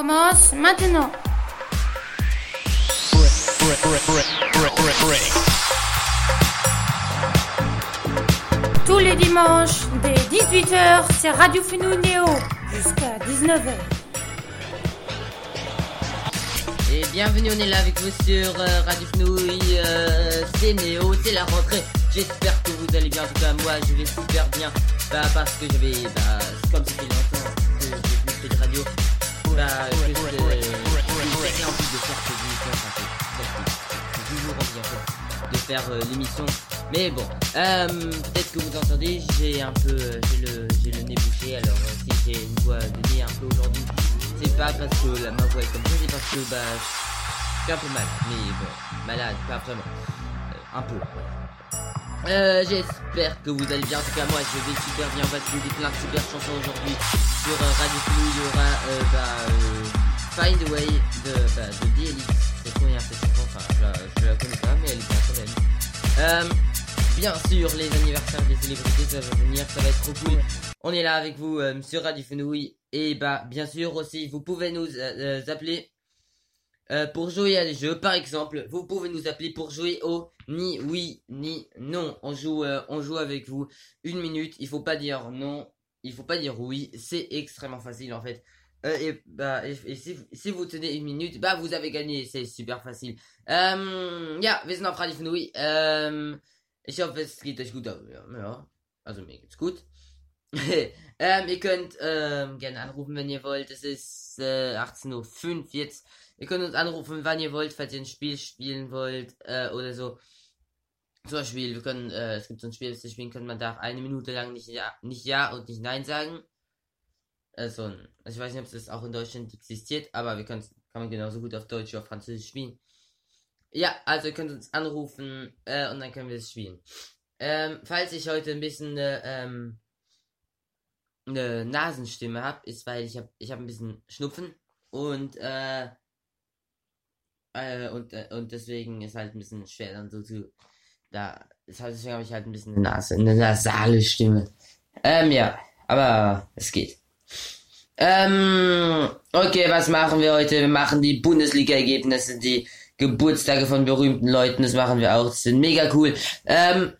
commence maintenant. Tous les dimanches, dès 18h, c'est Radio Fenouil Néo, jusqu'à 19h. Et bienvenue, on est là avec vous sur euh, Radio Fenouil, euh, c'est Néo, c'est la rentrée. J'espère que vous allez bien, en tout cas moi je vais super bien, bah, parce que j'avais, bah, bah, de faire de faire l'émission. Mais bon, euh, peut-être que vous entendez, j'ai un peu, euh, j'ai le, j'ai le nez bouché, alors euh, si j'ai une voix de nez un peu aujourd'hui, c'est pas parce que la, ma voix est comme ça, c'est parce que bah, je suis un peu malade, mais bon, malade, pas vraiment, un peu. Euh, j'espère que vous allez bien. En tout cas, moi, je vais super bien. On va des plein de super chansons aujourd'hui sur euh, Radio Flou. Il y aura euh, bah, euh, Find a Way de, bah, de DLX. C'est trop bien cette chanson. Enfin, je, la- je la connais pas, mais elle est bien quand. Euh, bien sûr, les anniversaires des célébrités, ça va venir. Ça va être trop cool. On est là avec vous sur Radio Fenouil. Et bah, bien sûr aussi, vous pouvez nous appeler euh, pour jouer à des jeux, par exemple, vous pouvez nous appeler pour jouer au ni oui ni non. On joue, euh, on joue avec vous une minute. Il faut pas dire non, il faut pas dire oui. C'est extrêmement facile en fait. Euh, et bah, si, vous tenez une minute, bah vous avez gagné. C'est super facile. Ähm, ja, wir sind auf Radio ich hoffe, es geht euch gut. Also mir geht's gut. ähm, ihr könnt ähm, gerne anrufen, wenn ihr wollt. Es ist äh, 18.05 Uhr jetzt. Ihr könnt uns anrufen, wann ihr wollt, falls ihr ein Spiel spielen wollt äh, oder so. Zum Beispiel, wir können, äh, es gibt so ein Spiel, das wir spielen können, man darf eine Minute lang nicht ja, nicht ja und nicht nein sagen. Also, also ich weiß nicht, ob das auch in Deutschland existiert, aber wir können kann man genauso gut auf Deutsch oder Französisch spielen. Ja, also ihr könnt uns anrufen äh, und dann können wir es spielen. Ähm, falls ich heute ein bisschen äh, ähm, eine Nasenstimme habe, ist weil ich habe ich habe ein bisschen Schnupfen und äh, äh, und äh, und deswegen ist halt ein bisschen schwer dann so zu da heißt, deswegen habe ich halt ein bisschen eine Nase eine nasale Stimme. Ähm ja, aber es geht. Ähm, okay, was machen wir heute? Wir machen die Bundesliga-Ergebnisse, die Geburtstage von berühmten Leuten, das machen wir auch. Das sind mega cool. Ähm,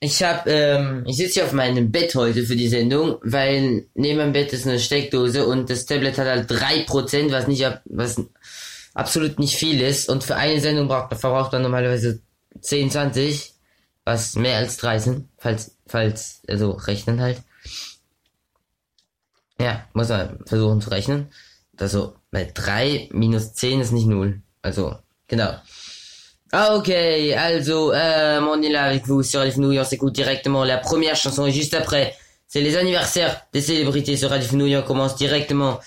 ich hab, ähm, ich sitze hier auf meinem Bett heute für die Sendung, weil neben meinem Bett ist eine Steckdose und das Tablet hat halt 3%, was nicht, was absolut nicht viel ist. Und für eine Sendung braucht, verbraucht man normalerweise 10, 20, was mehr als 3 sind, falls, falls, also rechnen halt. Ja, muss man versuchen zu rechnen. Also, weil 3 minus 10 ist nicht 0. Also, genau. Ah, Ok, also, euh, on est là avec vous sur les on s'écoute directement la première chanson et juste après, c'est les anniversaires des célébrités sur Radio on commence directement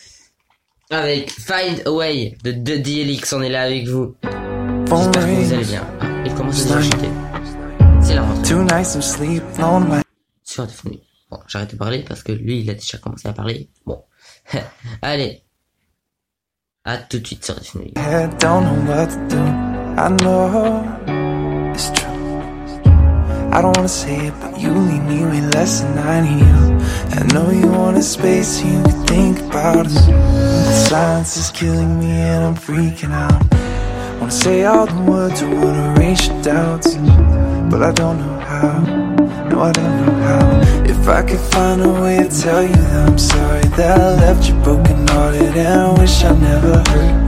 avec Find a Way de, de DLX, on est là avec vous. J'espère que vous allez bien. Ah, il commence à chanter. C'est la rentrée sur Radio. Bon, j'arrête de parler parce que lui, il a déjà commencé à parler. Bon. Allez. À tout de suite sur Radio. I know it's true. I don't wanna say it, but you leave me way less than I need you. I know you want a space so you can think about us. The silence is killing me and I'm freaking out. Wanna say all the words, I wanna erase your doubts, but I don't know how. No, I don't know how. If I could find a way to tell you that I'm sorry that I left you broken hearted and I wish I never hurt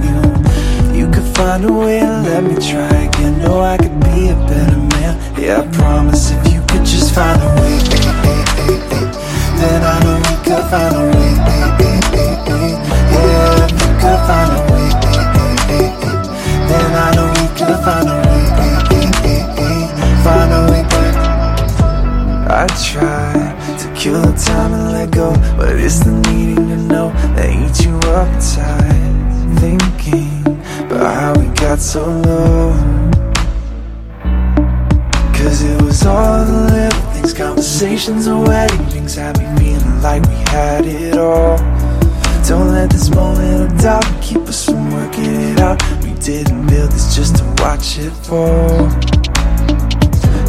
you. Could find a way to let me try again. Know I could be a better man. Yeah, I promise if you could just find a way, then I know we could find a way. Yeah, if you could find a way, then I know we could find a way. Find a way back. I try to kill the time and let go, but it's the needing to know that eats you up inside. About how we got so low. Cause it was all the little things, conversations and wedding things had me feeling like we had it all. Don't let this moment of doubt keep us from working it out. We didn't build this just to watch it fall.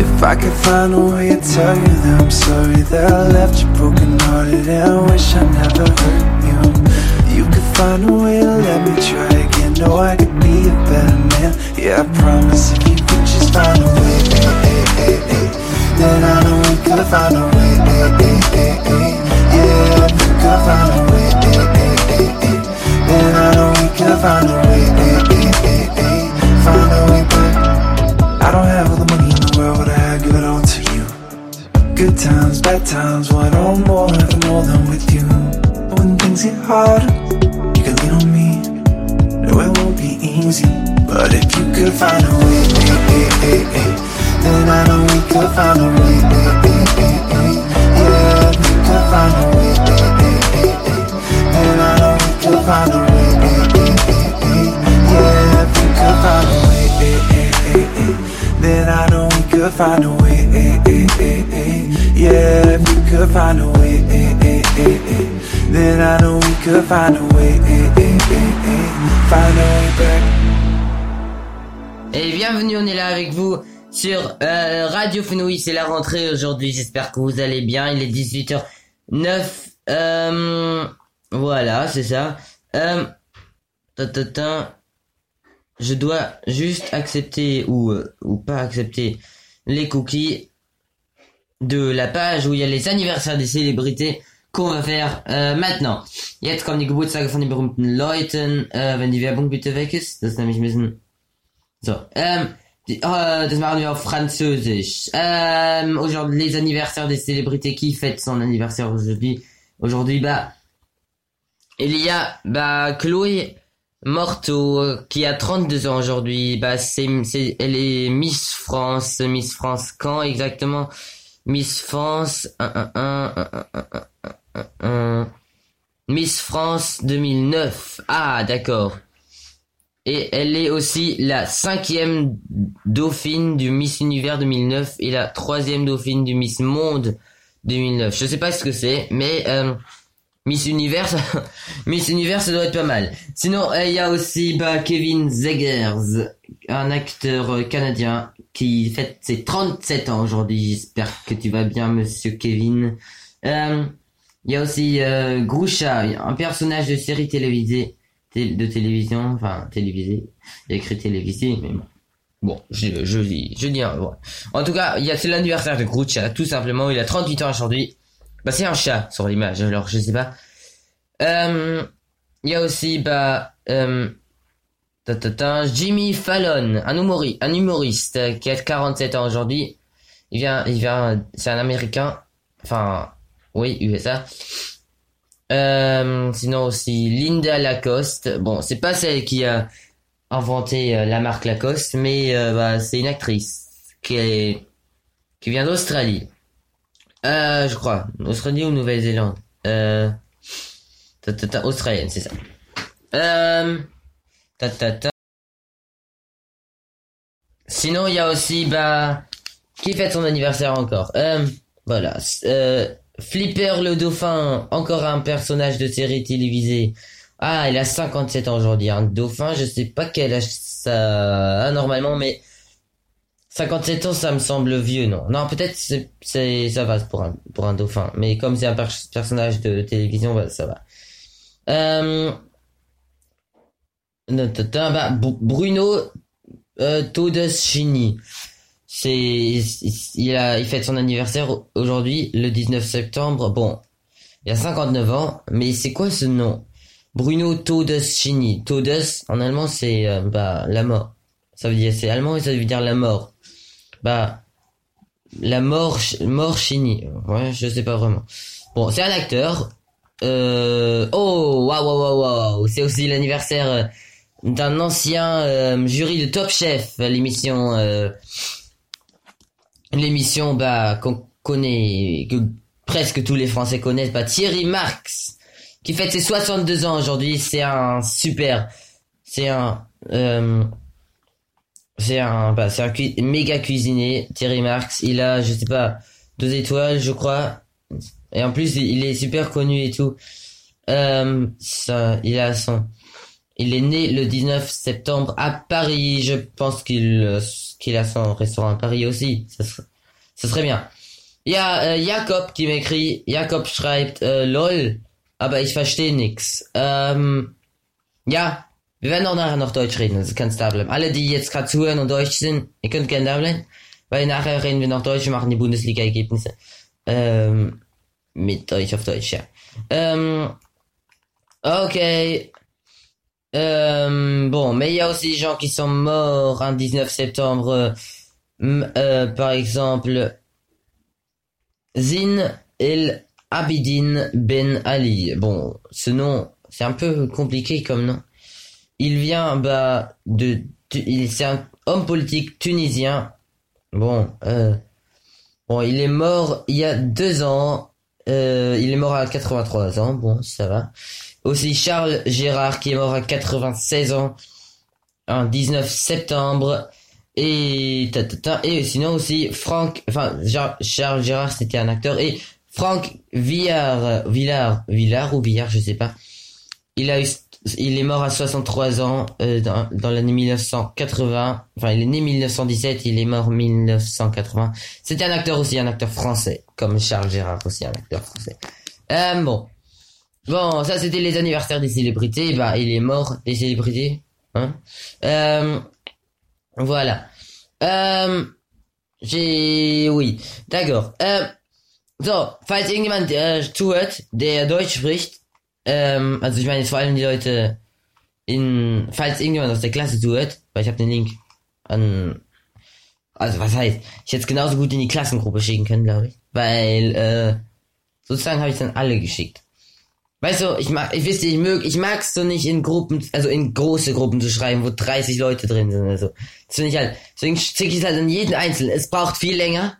If I could find a way to tell you that I'm sorry that I left you broken hearted and I wish I never hurt you. you could find a way to let me try know I could be a better man. Yeah, I promise if you could just find a way, eh, eh, eh, eh, then I know we could find a way. Eh, eh, eh, eh. Yeah, you could find a way, eh, eh, eh, eh, then I know we could find a way. Eh, eh, eh, eh, find a way back. I don't have all the money in the world, but I give it all to you. Good times, bad times, one or more, having more than with you. When things get hard, easy, but if you could find a way, then I know we could find a way. Yeah, you could find a way, then I know we could find a way. Yeah, you could find a way, then I know we could find a way. Yeah, you could find a way, then I know we could find a way. Find a way back. Bienvenue, on est là avec vous sur euh, Radio Fenouille, c'est la rentrée aujourd'hui, j'espère que vous allez bien, il est 18h09, euh, voilà, c'est ça. Euh, je dois juste accepter ou, ou pas accepter les cookies de la page où il y a les anniversaires des célébrités qu'on va faire maintenant. Jetzt kommen die Geburtstage von. So, ähm, die, das machen aujourd'hui, les anniversaires des célébrités qui fêtent son anniversaire aujourd'hui? Aujourd'hui, bah, il y a, bah, Chloé Morteau, euh, qui a 32 ans aujourd'hui. Bah, c'est, c'est, elle est Miss France. Miss France quand exactement? Miss France, 1, 1, 1, Miss France 2009. Ah, d'accord. Et elle est aussi la cinquième dauphine du Miss Univers 2009 et la troisième dauphine du Miss Monde 2009. Je sais pas ce que c'est, mais euh, Miss Univers, Miss Univers, ça doit être pas mal. Sinon, euh, il y a aussi bah, Kevin Zegers, un acteur euh, canadien qui fête ses 37 ans aujourd'hui. J'espère que tu vas bien, Monsieur Kevin. Euh, Il y a aussi Groucha, un personnage de série télévisée, té- de télévision, enfin a écrit télévisée, mais bon. Je, je dis, je dis. En tout cas, il y a, c'est l'anniversaire de Groucha, tout simplement. Il a 38 ans aujourd'hui. Bah, c'est un chat sur l'image, alors je sais pas. Euh, il y a aussi, bah, euh, ta, ta, ta, Jimmy Fallon, un, humori- un humoriste euh, qui a 47 ans aujourd'hui. Il vient, il vient, c'est un américain. Enfin, oui, USA. Euh, sinon aussi Linda Lacoste. Bon, c'est pas celle qui a inventé euh, la marque Lacoste, mais euh, bah, c'est une actrice qui est qui vient d'Australie. Euh, je crois. Australie ou Nouvelle-Zélande? Euh, ta, australienne, c'est ça. Euh. Sinon, il y a aussi, bah, qui fête son anniversaire encore? Euh, voilà. Euh, Flipper le dauphin, encore un personnage de série télévisée. Ah, il a 57 ans aujourd'hui. Un dauphin, je sais pas quel âge ça a normalement, mais 57 ans, ça me semble vieux, non. Non, peut-être c'est, ça va pour un, dauphin. Mais comme c'est un per- personnage de télévision, bah, ça va. Euh, bah, Bru- Bruno euh, Todeschini. C'est, il a, il fête son anniversaire aujourd'hui, le 19 septembre. Bon, il a 59 ans, mais c'est quoi ce nom? Bruno Todeschini. Todes, en allemand, c'est, euh, bah, la mort. Ça veut dire, c'est allemand et ça veut dire la mort. Bah, la mort, mort Chini. Ouais, je sais pas vraiment. Bon, c'est un acteur. Euh, oh, waouh, waouh, waouh, waouh. C'est aussi l'anniversaire euh, d'un ancien euh, jury de Top Chef, l'émission, euh, l'émission, bah, qu'on connaît, que presque tous les Français connaissent, bah, Thierry Marx, qui fête ses 62 ans aujourd'hui. C'est un super, c'est un, euh, c'est un, bah, c'est un cui- méga cuisinier, Thierry Marx. Il a, je sais pas, deux étoiles, je crois. Et en plus, il est super connu et tout. Euh, ça, il a son, il est né le 19 septembre à Paris. Je pense qu'il, qu'il a son restaurant à Paris aussi. Ça serait, ça serait bien. Il y a euh, Jacob qui m'écrit, Jacob schreibt, euh, lol, aber ich verstehe nix. Ähm, ja, wir werden auch nachher noch Deutsch reden, also kannst da bleiben. Alle, die jetzt gerade zuhören und Deutsch sind, ihr könnt gerne da bleiben, weil nachher reden wir noch Deutsch und machen die Bundesliga-Ergebnisse. Ähm, mit euch auf Deutsch, ja. Ähm, ok. Euh, bon, mais il y a aussi des gens qui sont morts un 19 septembre. Euh, par exemple, Zin El Abidin Ben Ali. Bon, ce nom, c'est un peu compliqué comme nom. Il vient bah de, il c'est un homme politique tunisien. Bon, euh, bon, il est mort il y a deux ans. Euh, il est mort à 83 ans. Bon, ça va. Aussi Charles Gérard qui est mort à 96 ans un 19 septembre. Et, et sinon aussi Franck, enfin Charles Gérard c'était un acteur et Franck Villard, Villard, Villard ou Villard, je sais pas. Il a eu, il est mort à 63 ans euh, dans, dans l'année 1980. Enfin, il est né 1917, il est mort 1980. C'était un acteur aussi, un acteur français, comme Charles Gérard aussi, un acteur français. Euh, bon, Bon, ça c'était les anniversaires des célébrités. Bah, il est mort des célébrités. Hein euh, voilà. Euh, j'ai... Oui, d'accord. Euh, so, falls irgendjemand äh, zuhört, der Deutsch spricht, ähm, also ich meine vor allem die Leute in... Falls irgendjemand aus der Klasse zuhört, weil ich habe den Link an... Also was heißt, ich hätte genauso gut in die Klassengruppe schicken können, glaube ich. Weil, äh, sozusagen habe ich dann alle geschickt. Weißt du, ich mag, ich wisst ich mög, ich mag's so nicht in Gruppen, also in große Gruppen zu schreiben, wo 30 Leute drin sind oder so. Das finde ich halt, deswegen schicke ich es halt an jeden Einzelnen. Es braucht viel länger,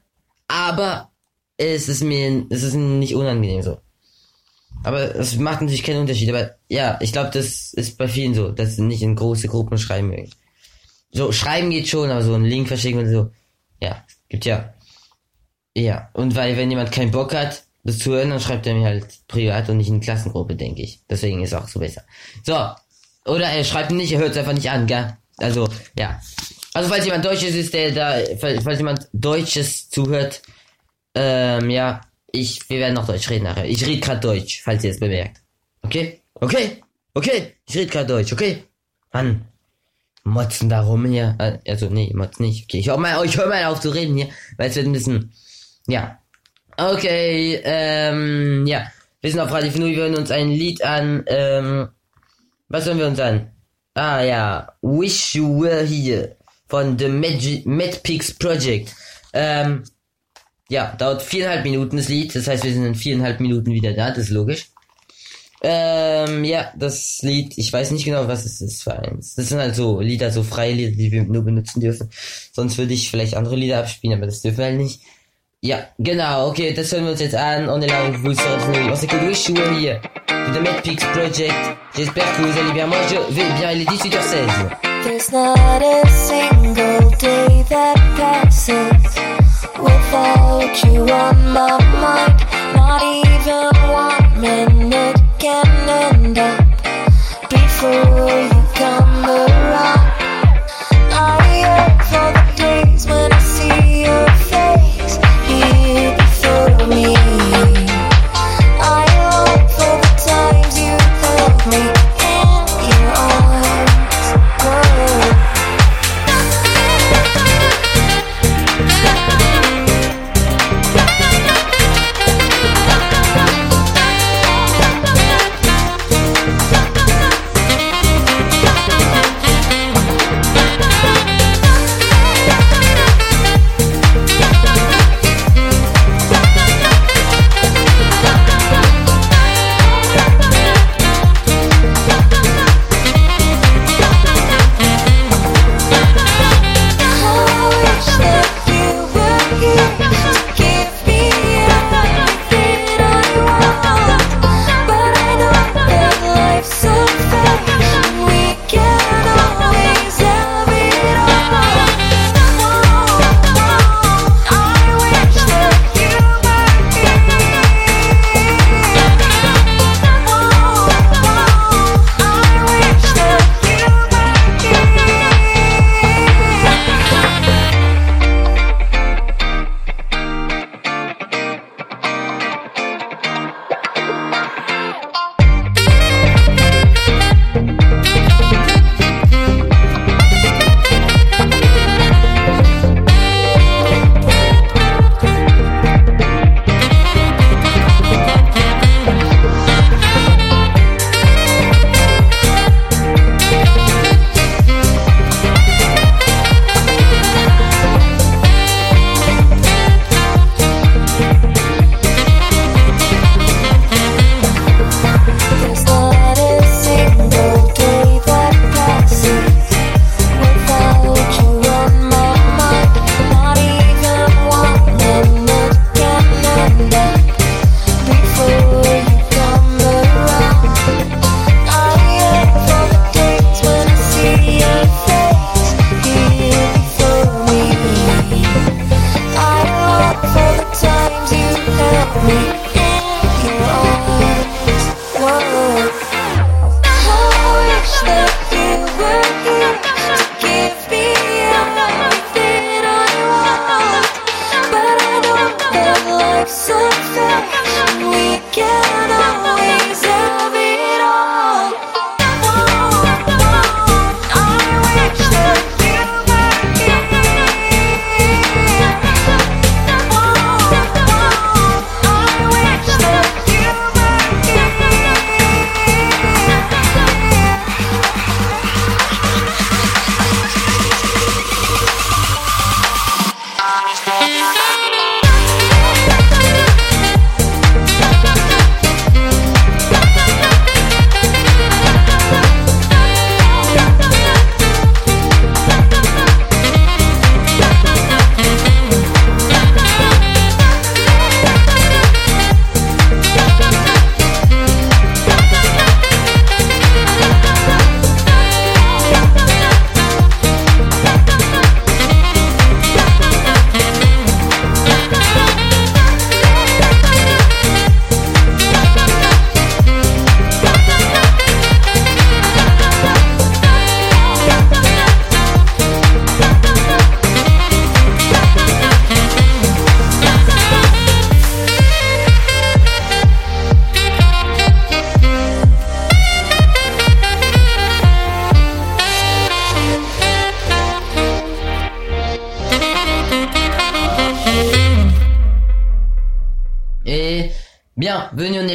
aber es ist mir, es ist nicht unangenehm so. Aber es macht natürlich keinen Unterschied, aber ja, ich glaube, das ist bei vielen so, dass sie nicht in große Gruppen schreiben mögen. So, schreiben geht schon, aber so einen Link verschicken und so, ja, gibt ja. Ja, und weil, wenn jemand keinen Bock hat, das zu hören, dann schreibt er mir halt privat und nicht in Klassengruppe, denke ich. Deswegen ist auch so besser. So. Oder er schreibt nicht, er hört es einfach nicht an, gell? Also, ja. Also, falls jemand Deutsches ist, der da, falls, jemand Deutsches zuhört, ähm, ja, ich, wir werden noch Deutsch reden nachher. Ich rede gerade Deutsch, falls ihr es bemerkt. Okay? Okay? Okay? Ich rede gerade Deutsch, okay? Mann. Motzen da rum hier. Äh, also, nee, Motzen nicht. Okay, ich hör mal, ich hör mal auf zu reden hier, weil es wird ein bisschen, ja, Okay, ähm, ja. Wir sind auf Radio Finu, wir hören uns ein Lied an, ähm, was hören wir uns an? Ah ja, Wish You Were Here von The Mad Pigs Project. Ähm, ja, dauert viereinhalb Minuten das Lied, das heißt, wir sind in viereinhalb Minuten wieder da, das ist logisch. Ähm, ja, das Lied, ich weiß nicht genau, was es ist für eins. Das sind halt so Lieder, so freie Lieder, die wir nur benutzen dürfen. Sonst würde ich vielleicht andere Lieder abspielen, aber das dürfen wir halt nicht. Ja, genau, ok, das hören wir uns jetzt an. On est là avec vous sur On s'écoute Wish You Were Here de Project. J'espère que vous allez bien. Moi, je vais bien. Il est 18h16. There's not a single day that passes without you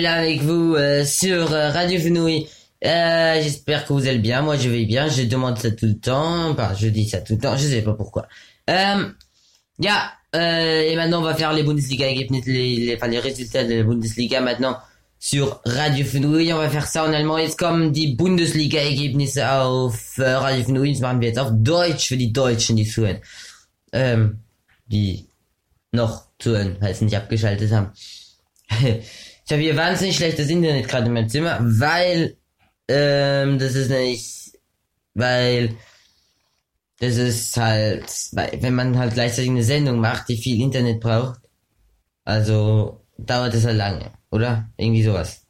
est là avec vous euh, sur euh, Radio Fenouille. Euh, J'espère que vous allez bien. Moi, je vais bien. Je demande ça tout le temps. Enfin, je dis ça tout le temps. Je sais pas pourquoi. Euh, ja, euh, et maintenant, on va faire les Bundesliga, les, les, enfin, les résultats de la Bundesliga maintenant sur Radio Fenouille. On va faire ça en allemand. Jetzt kommen die Bundesliga-Ergebnisse auf äh, Radio Fenouille. Das machen wir jetzt auf Deutsch für die Deutschen, die zuhören. Ähm, die noch zuhören, weil sie nicht abgeschaltet haben. ich habe hier wahnsinnig schlechtes Internet gerade in meinem Zimmer, weil ähm, das ist nicht, weil das ist halt, weil, wenn man halt gleichzeitig eine Sendung macht, die viel Internet braucht, also dauert es halt lange, oder? Irgendwie sowas.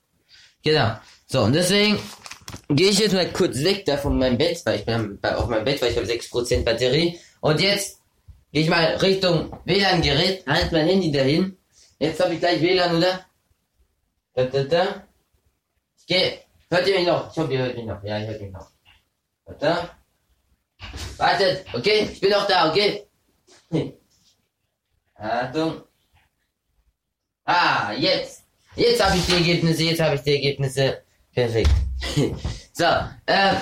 Genau. So, und deswegen gehe ich jetzt mal kurz weg da von meinem Bett, weil ich bin auf meinem Bett, weil ich habe 6% Batterie. Und jetzt gehe ich mal Richtung WLAN-Gerät, halt mein Handy dahin. Jetzt habe ich gleich WLAN, oder? Da, da, da. Ich gehe. Hört ihr mich noch? Ich hoffe, ihr hört mich noch. Ja, ich hört mich noch. Da. Wartet, okay? Ich bin noch da, okay? Achtung. Ah, jetzt. Jetzt habe ich die Ergebnisse, jetzt habe ich die Ergebnisse. Perfekt. so, äh,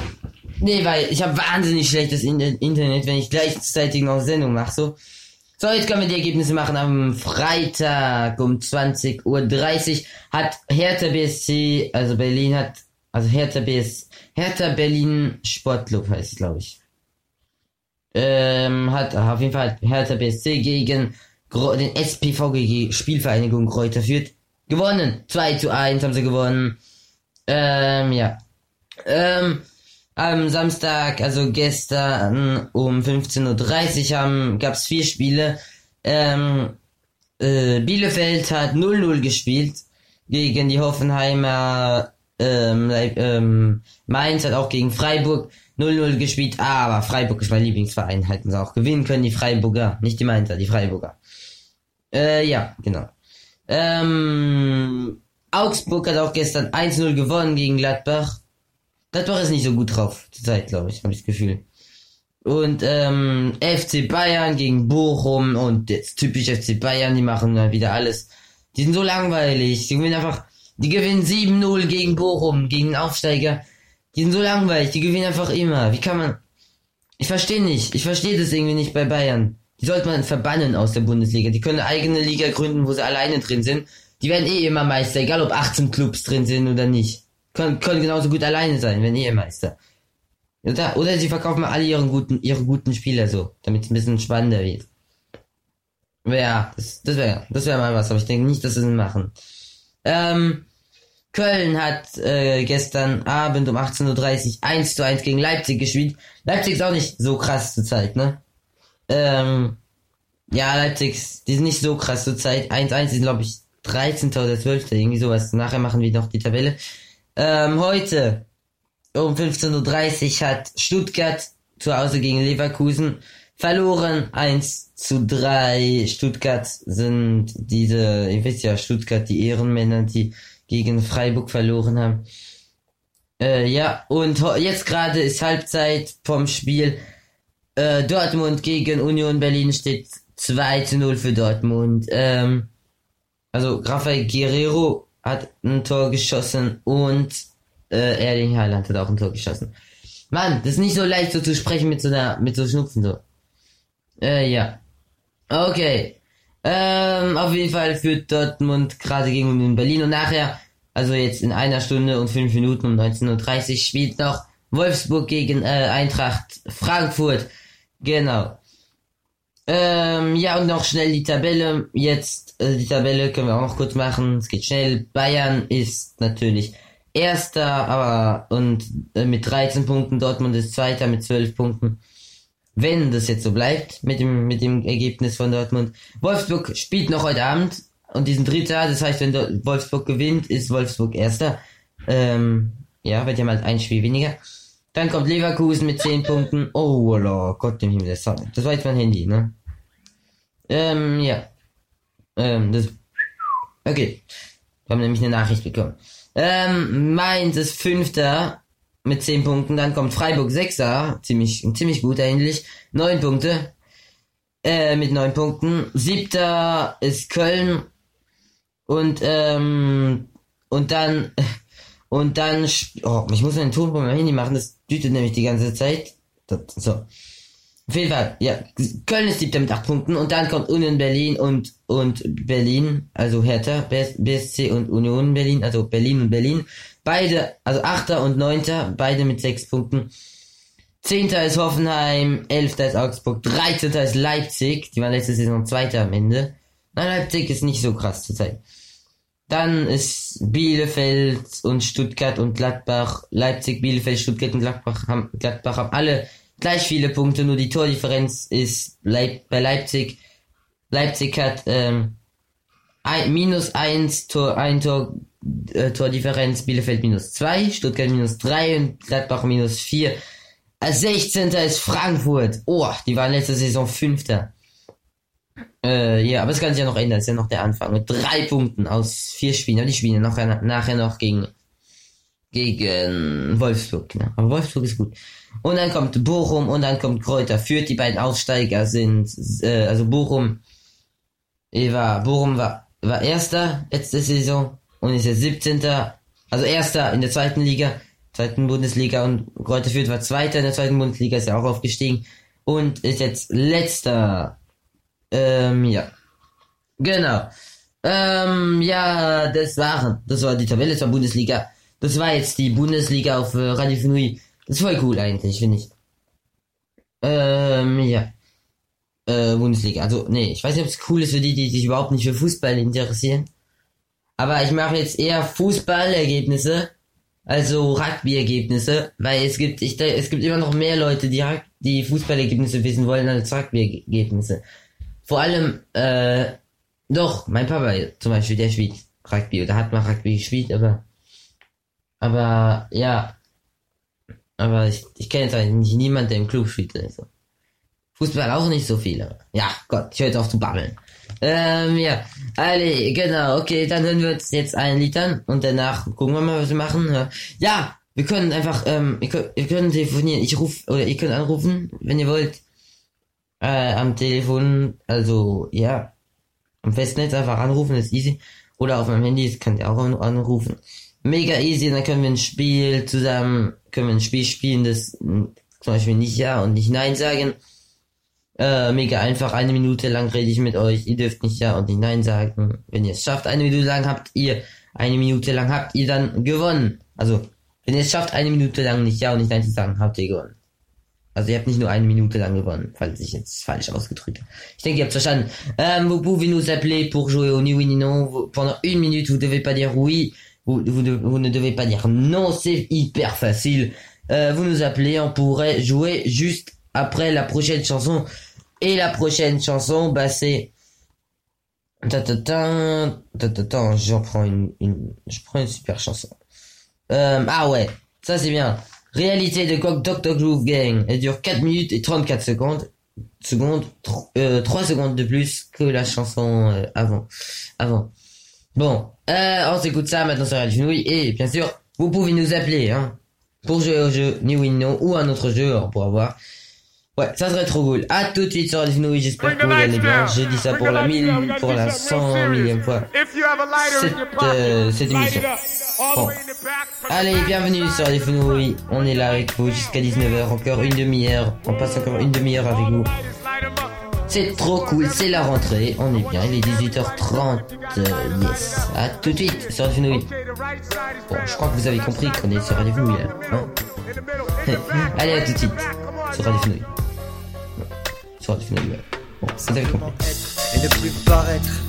nee, weil ich habe wahnsinnig schlechtes Internet, wenn ich gleichzeitig noch Sendung mache, so. So, jetzt können wir die Ergebnisse machen. Am Freitag um 20.30 Uhr hat Hertha BSC, also Berlin hat, also Hertha BS, Hertha Berlin Sportclub heißt es, glaube ich. Ähm, hat auf jeden Fall Hertha BSC gegen den SPVG Spielvereinigung Kräuter führt gewonnen. 2 zu 1 haben sie gewonnen. Ähm, ja. Ähm, am Samstag, also gestern um 15.30 Uhr haben, gab's vier Spiele. Ähm, äh, Bielefeld hat 0-0 gespielt gegen die Hoffenheimer. Ähm, ähm, Mainz hat auch gegen Freiburg 0-0 gespielt, aber Freiburg ist mein Lieblingsverein, hätten sie auch gewinnen können, die Freiburger, nicht die Mainzer, die Freiburger. Äh, ja, genau. Ähm, Augsburg hat auch gestern 1-0 gewonnen gegen Gladbach. Gladbach ist nicht so gut drauf, zur Zeit, glaube ich, habe ich das Gefühl. Und ähm, FC Bayern gegen Bochum und jetzt typisch FC Bayern, die machen mal wieder alles. Die sind so langweilig. Die gewinnen einfach, die gewinnen 7-0 gegen Bochum, gegen Aufsteiger. Die sind so langweilig, die gewinnen einfach immer. Wie kann man. Ich verstehe nicht. Ich verstehe das irgendwie nicht bei Bayern. Die sollte man verbannen aus der Bundesliga. Die können eine eigene Liga gründen, wo sie alleine drin sind. Die werden eh immer Meister, egal ob 18 Clubs drin sind oder nicht. Können, können genauso gut alleine sein, wenn eh Meister. Oder, oder sie verkaufen alle ihren guten, ihre guten Spieler so, damit es ein bisschen spannender wird. Ja, das, das wäre das wäre mal was, aber ich denke nicht, dass sie es machen. Ähm, Köln hat äh, gestern Abend um 18.30 Uhr 1 zu 1 gegen Leipzig gespielt. Leipzig ist auch nicht so krass zur Zeit, ne? Ähm, ja, Leipzig, die sind nicht so krass zur Zeit. 1-1 sind, glaube ich, 13. oder 12. Irgendwie sowas. Nachher machen wir noch die Tabelle. Ähm, heute um 15.30 Uhr hat Stuttgart zu Hause gegen Leverkusen verloren. 1 zu 3. Stuttgart sind diese, ihr wisst ja, Stuttgart, die Ehrenmänner, die gegen Freiburg verloren haben. Äh, ja, und jetzt gerade ist Halbzeit vom Spiel äh, Dortmund gegen Union Berlin steht 2 zu 0 für Dortmund. Ähm, also Rafael Guerrero hat ein Tor geschossen und äh, Erling Haaland hat auch ein Tor geschossen. Mann, das ist nicht so leicht so zu sprechen mit so einer, mit so Schnupfen so. Äh, ja. Okay. Ähm, auf jeden Fall führt Dortmund gerade gegen Union Berlin und nachher, also jetzt in einer Stunde und fünf Minuten um 19.30 Uhr spielt noch Wolfsburg gegen äh, Eintracht Frankfurt. Genau. Ähm, ja, und noch schnell die Tabelle. Jetzt, äh, die Tabelle können wir auch noch kurz machen. Es geht schnell. Bayern ist natürlich Erster, aber und äh, mit 13 Punkten. Dortmund ist Zweiter mit 12 Punkten. Wenn das jetzt so bleibt mit dem mit dem Ergebnis von Dortmund. Wolfsburg spielt noch heute Abend und diesen Dritter. Das heißt, wenn Wolfsburg gewinnt, ist Wolfsburg Erster. Ähm, ja, wird ja mal ein Spiel weniger. Dann kommt Leverkusen mit 10 Punkten. Oh, Gott im Himmel, das war jetzt mein Handy, ne? Ähm, ja. Ähm, das. Okay. Wir haben nämlich eine Nachricht bekommen. Ähm, Mainz ist Fünfter mit 10 Punkten. Dann kommt Freiburg Sechster. Ziemlich, ziemlich gut eigentlich. 9 Punkte. Äh, mit 9 Punkten. Siebter ist Köln. Und, ähm, und dann, und dann, oh, ich muss meinen Ton von meinem Handy machen, das dütet nämlich die ganze Zeit. Das, so. Auf jeden Fall, ja, Köln ist siebter mit acht Punkten und dann kommt Union Berlin und, und Berlin, also Hertha, BSC und Union Berlin, also Berlin und Berlin. Beide, also achter und neunter, beide mit sechs Punkten. Zehnter ist Hoffenheim, elfter ist Augsburg, dreizehnter ist Leipzig, die waren letzte Saison zweiter am Ende. Nein, Leipzig ist nicht so krass zurzeit. Dann ist Bielefeld und Stuttgart und Gladbach, Leipzig, Bielefeld, Stuttgart und Gladbach haben, Gladbach haben alle gleich viele Punkte, nur die Tordifferenz ist Leip bei Leipzig. Leipzig hat ähm, ein, minus eins Tor, ein Tor, äh, Tordifferenz, Bielefeld minus zwei, Stuttgart minus drei und Gladbach minus vier. Als 16. ist Frankfurt. Oh, die waren letzte Saison Fünfter. Äh, ja, aber es kann sich ja noch ändern. Es ist ja noch der Anfang. Mit drei Punkten aus vier Spielen. Aber die spielen nachher, nachher noch gegen, gegen Wolfsburg. Ne? Aber Wolfsburg ist gut. Und dann kommt Bochum und dann kommt Kräuter. Führt die beiden Aufsteiger sind, äh, also Bochum, war, Bochum war, war Erster letzte Saison und ist jetzt 17. Also Erster in der zweiten Liga, zweiten Bundesliga und Kräuter Fürth war Zweiter in der zweiten Bundesliga, ist ja auch aufgestiegen und ist jetzt Letzter ähm, ja. Genau. Ähm, ja, das waren, das war die Tabelle zur Bundesliga. Das war jetzt die Bundesliga auf äh, Radio Fenui. Das ist voll cool eigentlich, finde ich. Ähm, ja. Äh, Bundesliga. Also, nee, ich weiß nicht, ob es cool ist für die, die sich überhaupt nicht für Fußball interessieren. Aber ich mache jetzt eher Fußballergebnisse, also Rugby-Ergebnisse, weil es gibt, ich, es gibt immer noch mehr Leute, die, die Fußballergebnisse wissen wollen als Rugby-Ergebnisse. Vor allem, äh, doch, mein Papa zum Beispiel, der spielt Rugby oder hat mal Rugby gespielt, aber, aber, ja, aber ich, ich kenne jetzt eigentlich niemanden, der im Club spielt. Also. Fußball auch nicht so viele. Ja, Gott, ich höre jetzt auf zu babbeln. Ähm, ja. Alle, genau, okay, dann hören wir uns jetzt ein Lied an und danach gucken wir mal, was wir machen. Ja, wir können einfach, ähm, ihr könnt, ihr könnt telefonieren, ich ruf, oder ihr könnt anrufen, wenn ihr wollt äh, am Telefon, also ja, am Festnetz einfach anrufen, ist easy. Oder auf meinem Handy, das könnt ihr auch anrufen. Mega easy, dann können wir ein Spiel zusammen, können wir ein Spiel spielen, das zum Beispiel nicht Ja und nicht Nein sagen. Äh, mega einfach, eine Minute lang rede ich mit euch, ihr dürft nicht Ja und nicht Nein sagen. Wenn ihr es schafft, eine Minute lang habt ihr, eine Minute lang habt ihr dann gewonnen. Also, wenn ihr es schafft, eine Minute lang nicht Ja und nicht Nein zu sagen, habt ihr gewonnen. Also ihr habt nicht nur eine Minute lang gewonnen, falls ich jetzt falsch ausgedrückt habe. Ich denke, ihr habt verstanden. Euh, vous pouvez nous appeler pour jouer au ni oui ni non. Pendant une minute, vous devez pas dire oui. Vous, vous, vous ne devez pas dire non. C'est hyper facile. Euh, vous nous appelez, on pourrait jouer juste après la prochaine chanson. Et la prochaine chanson, bah c'est... J'en prends une, une... Je prends une super chanson. Euh, ah ouais, ça c'est bien. Réalité de Dr. Groove Gang. Elle dure 4 minutes et 34 secondes. Secondes, euh, 3 secondes de plus que la chanson euh, avant. Avant. Bon, euh, on s'écoute ça maintenant sur Radio Fenouille. Et bien sûr, vous pouvez nous appeler hein, pour jouer au jeu New Win No ou un autre jeu, on pourra voir. Ouais, ça serait trop cool. À tout de suite sur Radio Fenouille, j'espère que vous allez bien. J'ai dit ça pour la mille, pour la cent millième fois. Cette, euh, cette émission. Bon. Allez, bienvenue sur les Fenouilles. On est là avec vous jusqu'à 19h. Encore une demi-heure. On passe encore une demi-heure avec vous. C'est trop cool, c'est la rentrée. On est bien, il est 18h30. Euh, yes. À tout de suite sur Fenouilles. Bon, je crois que vous avez compris qu'on est sur Radio. Hein Allez, à tout de suite sur Radio. Sur Radio Bon, vous avez compris. Et ne plus paraître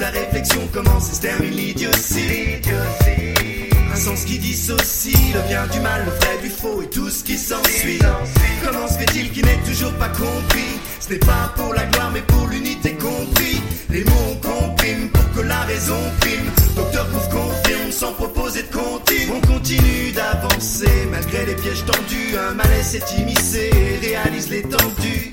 La réflexion commence et se termine l'idiotie. Un sens qui dissocie le bien du mal, le vrai du faux et tout ce qui s'ensuit. Comment se fait-il qu'il n'est toujours pas compris? Ce n'est pas pour la gloire mais pour l'unité compris. Les mots on comprime pour que la raison prime. Docteur Pouf confirme sans proposer de continue. On continue d'avancer malgré les pièges tendus. Un malaise est immiscé et réalise l'étendue.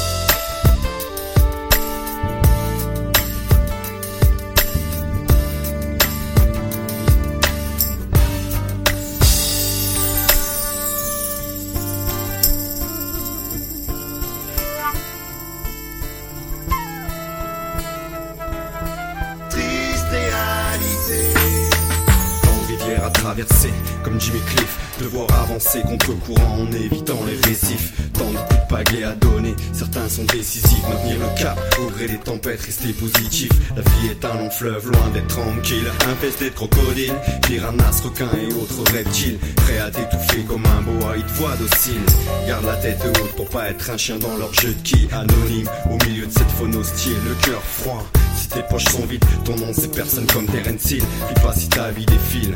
À traverser, comme Jimmy Cliff, devoir avancer contre courant en évitant les récifs. Tant de coups de pagaie à donner, certains sont décisifs. Maintenir le cap, au gré des tempêtes, rester positif. La vie est un long fleuve, loin d'être tranquille. Infesté de crocodiles, piranhas, requins et autres reptiles. Prêt à t'étouffer comme un boa, ils te voient docile. Garde la tête haute pour pas être un chien dans leur jeu de qui. Anonyme, au milieu de cette faune hostile, le cœur froid. Si tes poches sont vides, ton nom c'est personne comme Terence Hill. File pas si ta vie défile.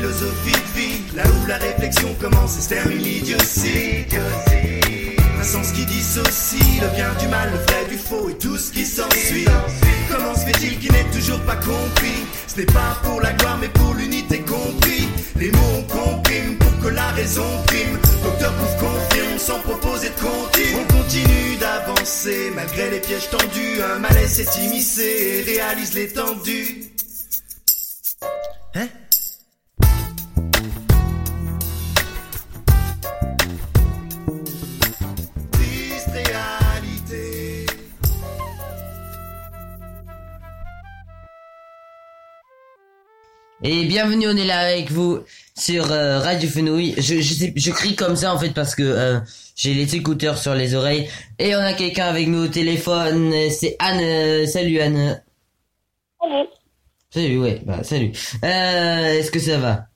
Philosophie de vie, là où la réflexion commence et se termine l'idiotie. Un sens qui dissocie le bien du mal, le vrai du faux et tout ce qui s'ensuit. Comment se fait-il qu'il n'est toujours pas compris? Ce n'est pas pour la gloire mais pour l'unité compris. Les mots on comprime pour que la raison prime. Docteur Pouf confirme sans proposer de continue. On continue d'avancer malgré les pièges tendus. Un malaise s'est immiscé réalise l'étendue. Et bienvenue, on est là avec vous sur euh, Radio Fenouil. Je, je, sais- je crie comme ça en fait parce que euh, j'ai les écouteurs sur les oreilles. Et on a quelqu'un avec nous au téléphone, c'est Anne. Euh, Salut Anne. Salut. Salut, ouais, bah salut. Euh, Est-ce que ça va?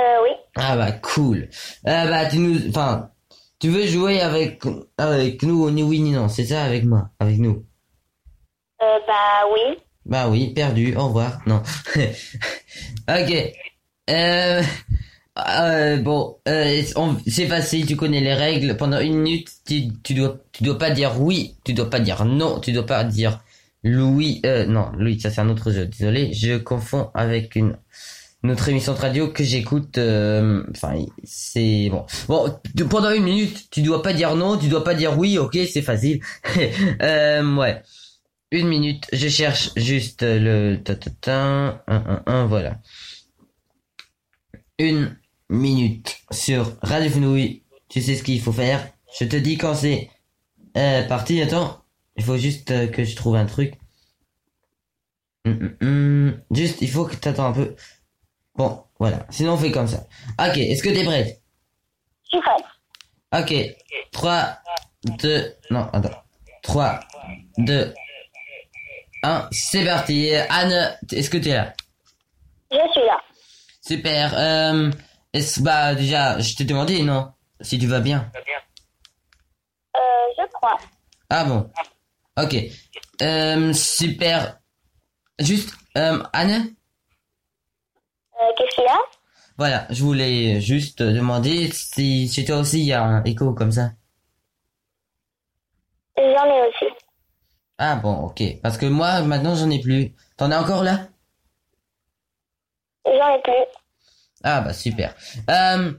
Euh, oui. Ah bah cool. Euh, bah tu nous... Enfin, tu veux jouer avec avec nous ni oui ni non, c'est ça avec moi, avec nous? Euh, bah oui. Bah oui, perdu, au revoir. Non. ok. Euh, euh, bon, euh, c'est facile, tu connais les règles. Pendant une minute, tu, tu dois, tu dois pas dire oui, tu dois pas dire non, tu dois pas dire Louis. Euh, non, Louis, ça c'est un autre jeu. Désolé, je confonds avec une, une autre émission de radio que j'écoute. euh, Enfin, c'est bon. Bon, pendant une minute, tu dois pas dire non, tu dois pas dire oui. Ok, c'est facile. ouais. Une minute, je cherche juste le ta ta ta, un, un, un, voilà. Une minute sur Radio Fenouil. Tu sais ce qu'il faut faire. Je te dis quand c'est euh, parti. Attends, il faut juste euh, que je trouve un truc. Hum, hum, hum. Juste, il faut que t'attends un peu. Bon, voilà. Sinon, on fait comme ça. Ok, est-ce que t'es prête? Je suis prête. Ok. 3, 2, non, attends. 3, 2, 1, c'est parti. Anne, est-ce que tu es là? Je suis là. Super. Euh, est-ce, bah, déjà, je t'ai demandé, non? Si tu vas bien. Euh, je crois. Ah bon. Ok. Euh, super. Juste, euh, Anne? Euh, qu'est-ce qu'il y a? Voilà, je voulais juste te demander si chez toi aussi il y a un écho comme ça. J'en ai aussi. Ah bon, ok. Parce que moi, maintenant, j'en ai plus. T'en as encore là? J'en ai plus. Ah bah super. Euh,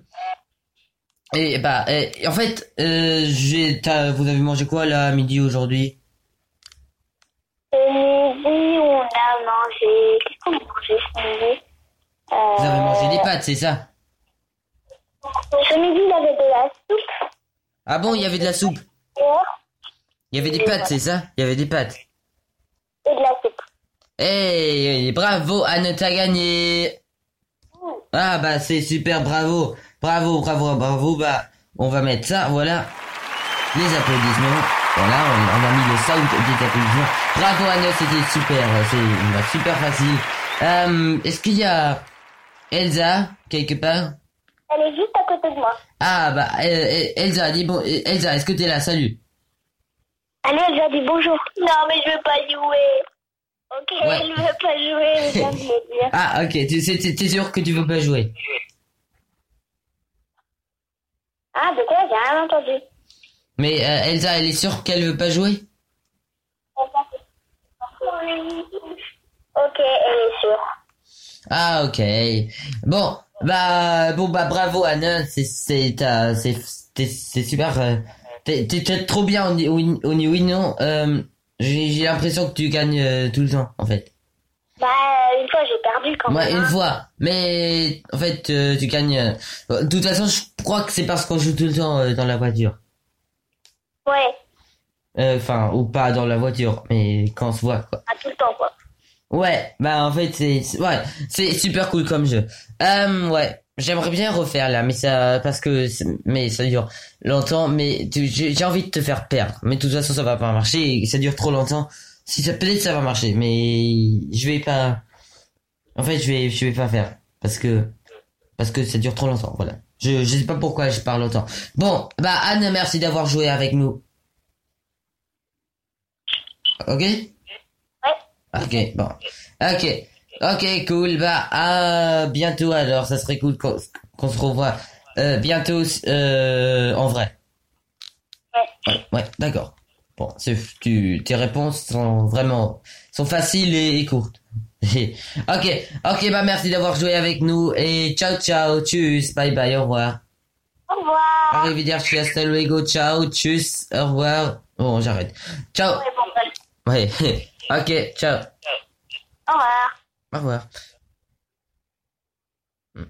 et bah, et, en fait, euh, j'ai, vous avez mangé quoi là à midi aujourd'hui? Midi, on a mangé. Qu'est-ce qu'on a mangé ce midi? Euh... Vous avez mangé des pâtes, c'est ça? Ce midi, il y avait de la soupe. Ah bon, il y avait de la soupe? Il y avait des pâtes, c'est ça? Il y avait des pâtes. Et de la soupe. Hey, bravo, Anne, t'as gagné. Ah bah c'est super, bravo, bravo, bravo, bravo. Bah, on va mettre ça, voilà, les applaudissements. Voilà, on, on a mis le sound des applaudissements. Bravo Anne, c'était super, c'est bah, super facile. Euh, Est-ce qu'il y a Elsa quelque part? Elle est juste à côté de moi. Ah bah euh, euh, Elsa, dis bon, Elsa, est-ce que t'es là? Salut. Allez, elle a dit bonjour. Non, mais je veux pas jouer. Ok, Ouais. elle veut pas jouer, je viens de le dire. Ah ok, tu t'es sûr que tu veux pas jouer? Ah, de quoi? J'ai rien entendu. Mais euh, Elsa, elle est sûre qu'elle veut pas jouer? Ok, elle est sûre. Ah ok. Bon, bah bon bah bravo Anne, c'est c'est c'est super. euh, T'es t'es- t'es trop bien au au au ni- oui non. Euh, j'ai l'impression que tu gagnes euh, tout le temps en fait. Bah, une fois, j'ai perdu quand même. une hein. fois, mais en fait euh, tu gagnes. de toute façon, je crois que c'est parce qu'on joue tout le temps dans la voiture. Ouais, Euh, Enfin ou pas dans la voiture, mais quand on se voit quoi. à tout le temps, quoi. Ouais, bah en fait c'est c'est- ouais, c'est super cool comme jeu. Euh, ouais, j'aimerais bien refaire là, mais ça parce que mais ça dure longtemps, mais j'ai envie de te faire perdre. Mais de toute façon ça va pas marcher, et ça dure trop longtemps. Si ça peut-être ça va marcher, mais je vais pas. En fait, je vais je vais pas faire parce que parce que ça dure trop longtemps. Voilà. Je je sais pas pourquoi je parle longtemps. Bon, bah Anne, merci d'avoir joué avec nous. Ok? Ok, bon. Ok. Ok, cool. Bah, à bientôt alors. Ça serait cool qu'on qu'on se revoie euh, bientôt euh, en vrai. Ouais, ouais, d'accord. Bon, tu tes réponses sont vraiment sont faciles et, et courtes. ok, ok, bah merci d'avoir joué avec nous et ciao ciao, tchuss, bye bye, au revoir. Au revoir. Arrivederci, hasta luego, ciao, tchuss, au revoir. Bon, j'arrête. Ciao. Ouais. ok, ciao. Au revoir. Au revoir. Hmm.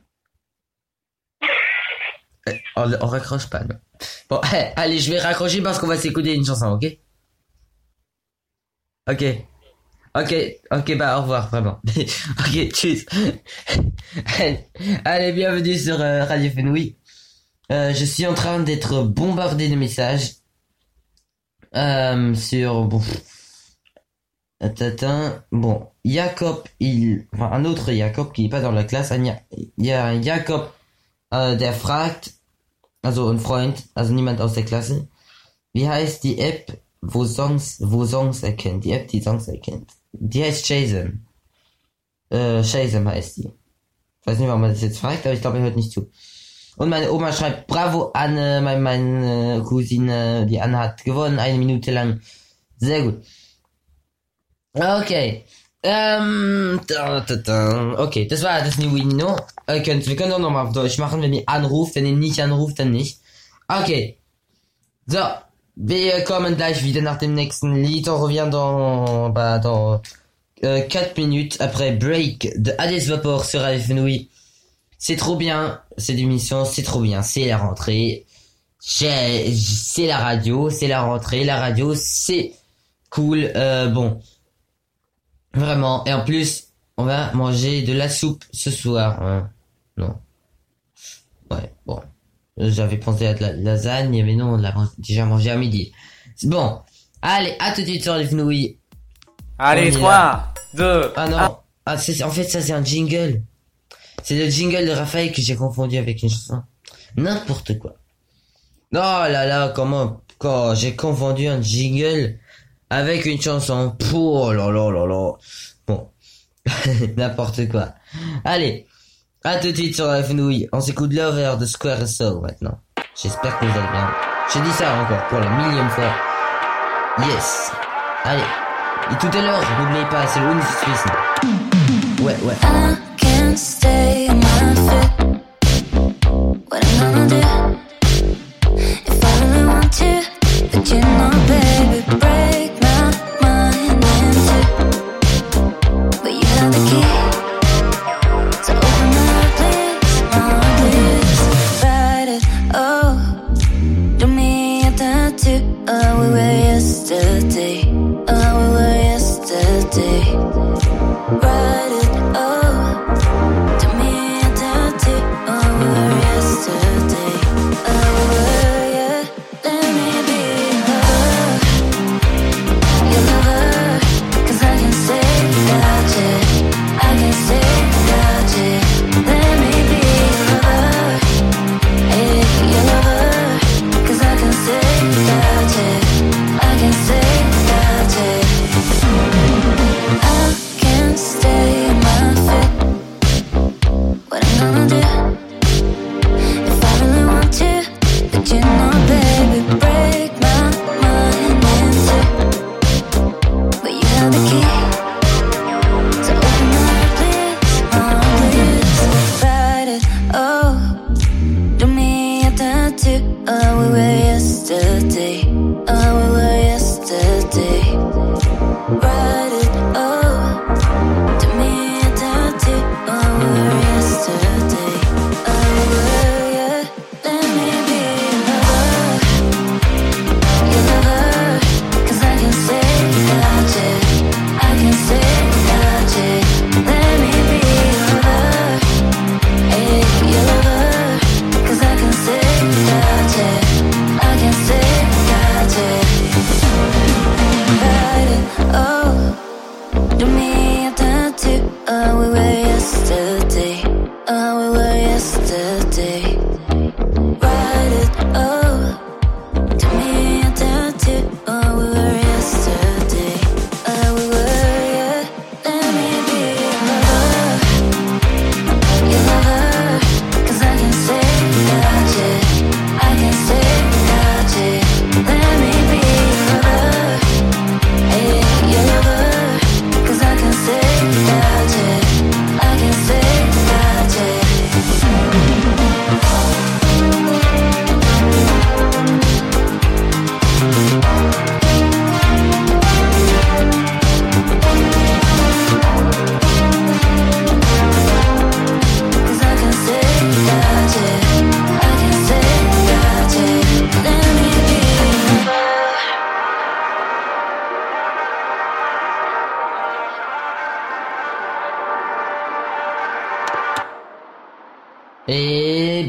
Eh, On, on raccroche pas, non. Bon, eh, allez, je vais raccrocher parce qu'on va s'écouter une chanson, ok? Ok. Ok, ok, bah au revoir, vraiment. ok, tchuss. allez, bienvenue sur euh, Radio Fenouille. Euh, je suis en train d'être bombardé de messages euh, sur... Bon. Bon, Jacob, il, enfin, un autre Jacob qui est pas dans la classe. Il y a, ein Jacob, äh, der fragt, also ein Freund, also niemand aus der Klasse, wie heißt die App, wo Songs, wo Songs erkennt? Die App, die Songs erkennt. Die heißt Shazam. Äh, Shazam heißt die. Ich weiß nicht, warum man das jetzt fragt, aber ich glaube, er hört nicht zu. Und meine Oma schreibt, bravo Anne, mein, meine Cousine, die Anne hat gewonnen, eine Minute lang. Sehr gut. Okay. Ähm, da, da, da. Okay, das war das New No. Äh, könnt, wir können auch nochmal auf Deutsch machen, wenn ihr anruft. Wenn ihr nicht anruft, dann nicht. Okay. So. Wir kommen gleich wieder nach dem nächsten Lied. On revient dans, bah, dans, euh, 4 minutes après break de Hades Vapor sur Fenouille. C'est trop bien. Cette émission, c'est trop bien. C'est la rentrée. C'est la radio. C'est la rentrée. La radio, c'est cool. Euh, bon. Vraiment. Et en plus, on va manger de la soupe ce soir. hein. Non. Ouais, bon. J'avais pensé à de la lasagne, mais non, on l'a déjà mangé à midi. Bon. Allez, à tout de suite sur les fenouilles. Allez, On y 3, 2, Ah non. Ah, c'est, en fait, ça, c'est un jingle. C'est le jingle de Raphaël que j'ai confondu avec une chanson. N'importe quoi. Oh là là, comment, quand j'ai confondu un jingle avec une chanson. Pouh, oh là là là là. Bon. N'importe quoi. Allez. À tout de suite sur la fenouille. On s'écoute Lover de Square Soul maintenant. J'espère que vous allez bien. Je dis ça encore pour la millième fois. Yes. Allez. Et tout à l'heure, n'oubliez pas, c'est le Winnie Suisse. Ouais, ouais.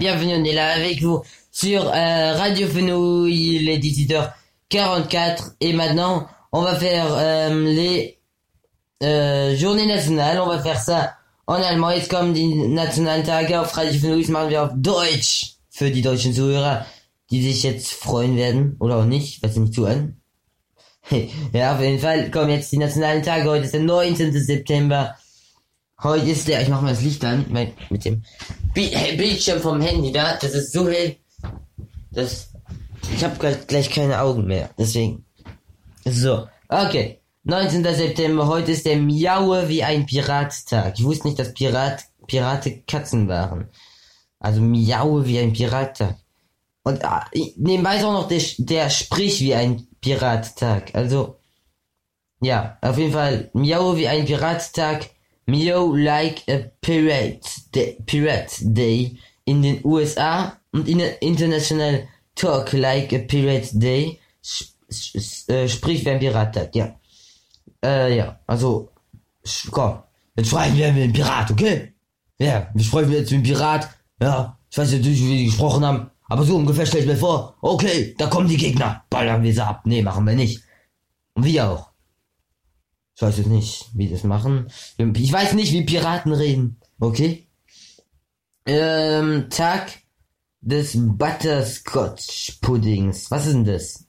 Bienvenue, on est là avec vous sur euh, Radio Fenouil, les 18h44. Et maintenant, on va faire euh, les äh, journées nationales. On va faire ça en allemand. Jetzt kommen die nationalen Tage auf Radio Fenouil. Machen wir auf Deutsch. Für die deutschen Zuhörer, die sich jetzt freuen werden. Oder auch nicht, was sie nicht zuhören. ja, auf jeden Fall kommen jetzt die nationalen Tage. Heute ist der 19. September. Heute ist der, ich mach mal das Licht an, mein, mit dem Bi Bildschirm vom Handy da, das ist so hell, das, ich habe gleich, gleich keine Augen mehr, deswegen. So, okay, 19. September, heute ist der Miaue wie ein Pirattag. Ich wusste nicht, dass Pirat, Pirate Katzen waren. Also Miaue wie ein Pirattag. Und ah, nebenbei ist auch noch der, der Sprich wie ein Pirattag. Also, ja, auf jeden Fall, Miaue wie ein Pirattag. Meow like a pirate day, pirate day in den USA und in International Talk like a pirate day äh, sprich wie ein Pirat, ja. Äh, ja, also, komm, jetzt sprechen wir mit dem Pirat, okay? Ja, wir sprechen jetzt mit dem Pirat, ja, ich weiß nicht, wie die gesprochen haben, aber so ungefähr stell ich mir vor, okay, da kommen die Gegner, ballern wir sie ab, nee, machen wir nicht. Und wir auch. Ich weiß jetzt nicht, wie das machen. Ich weiß nicht, wie Piraten reden. Okay? Ähm, Tag des Butterscotch Puddings. Was ist denn das?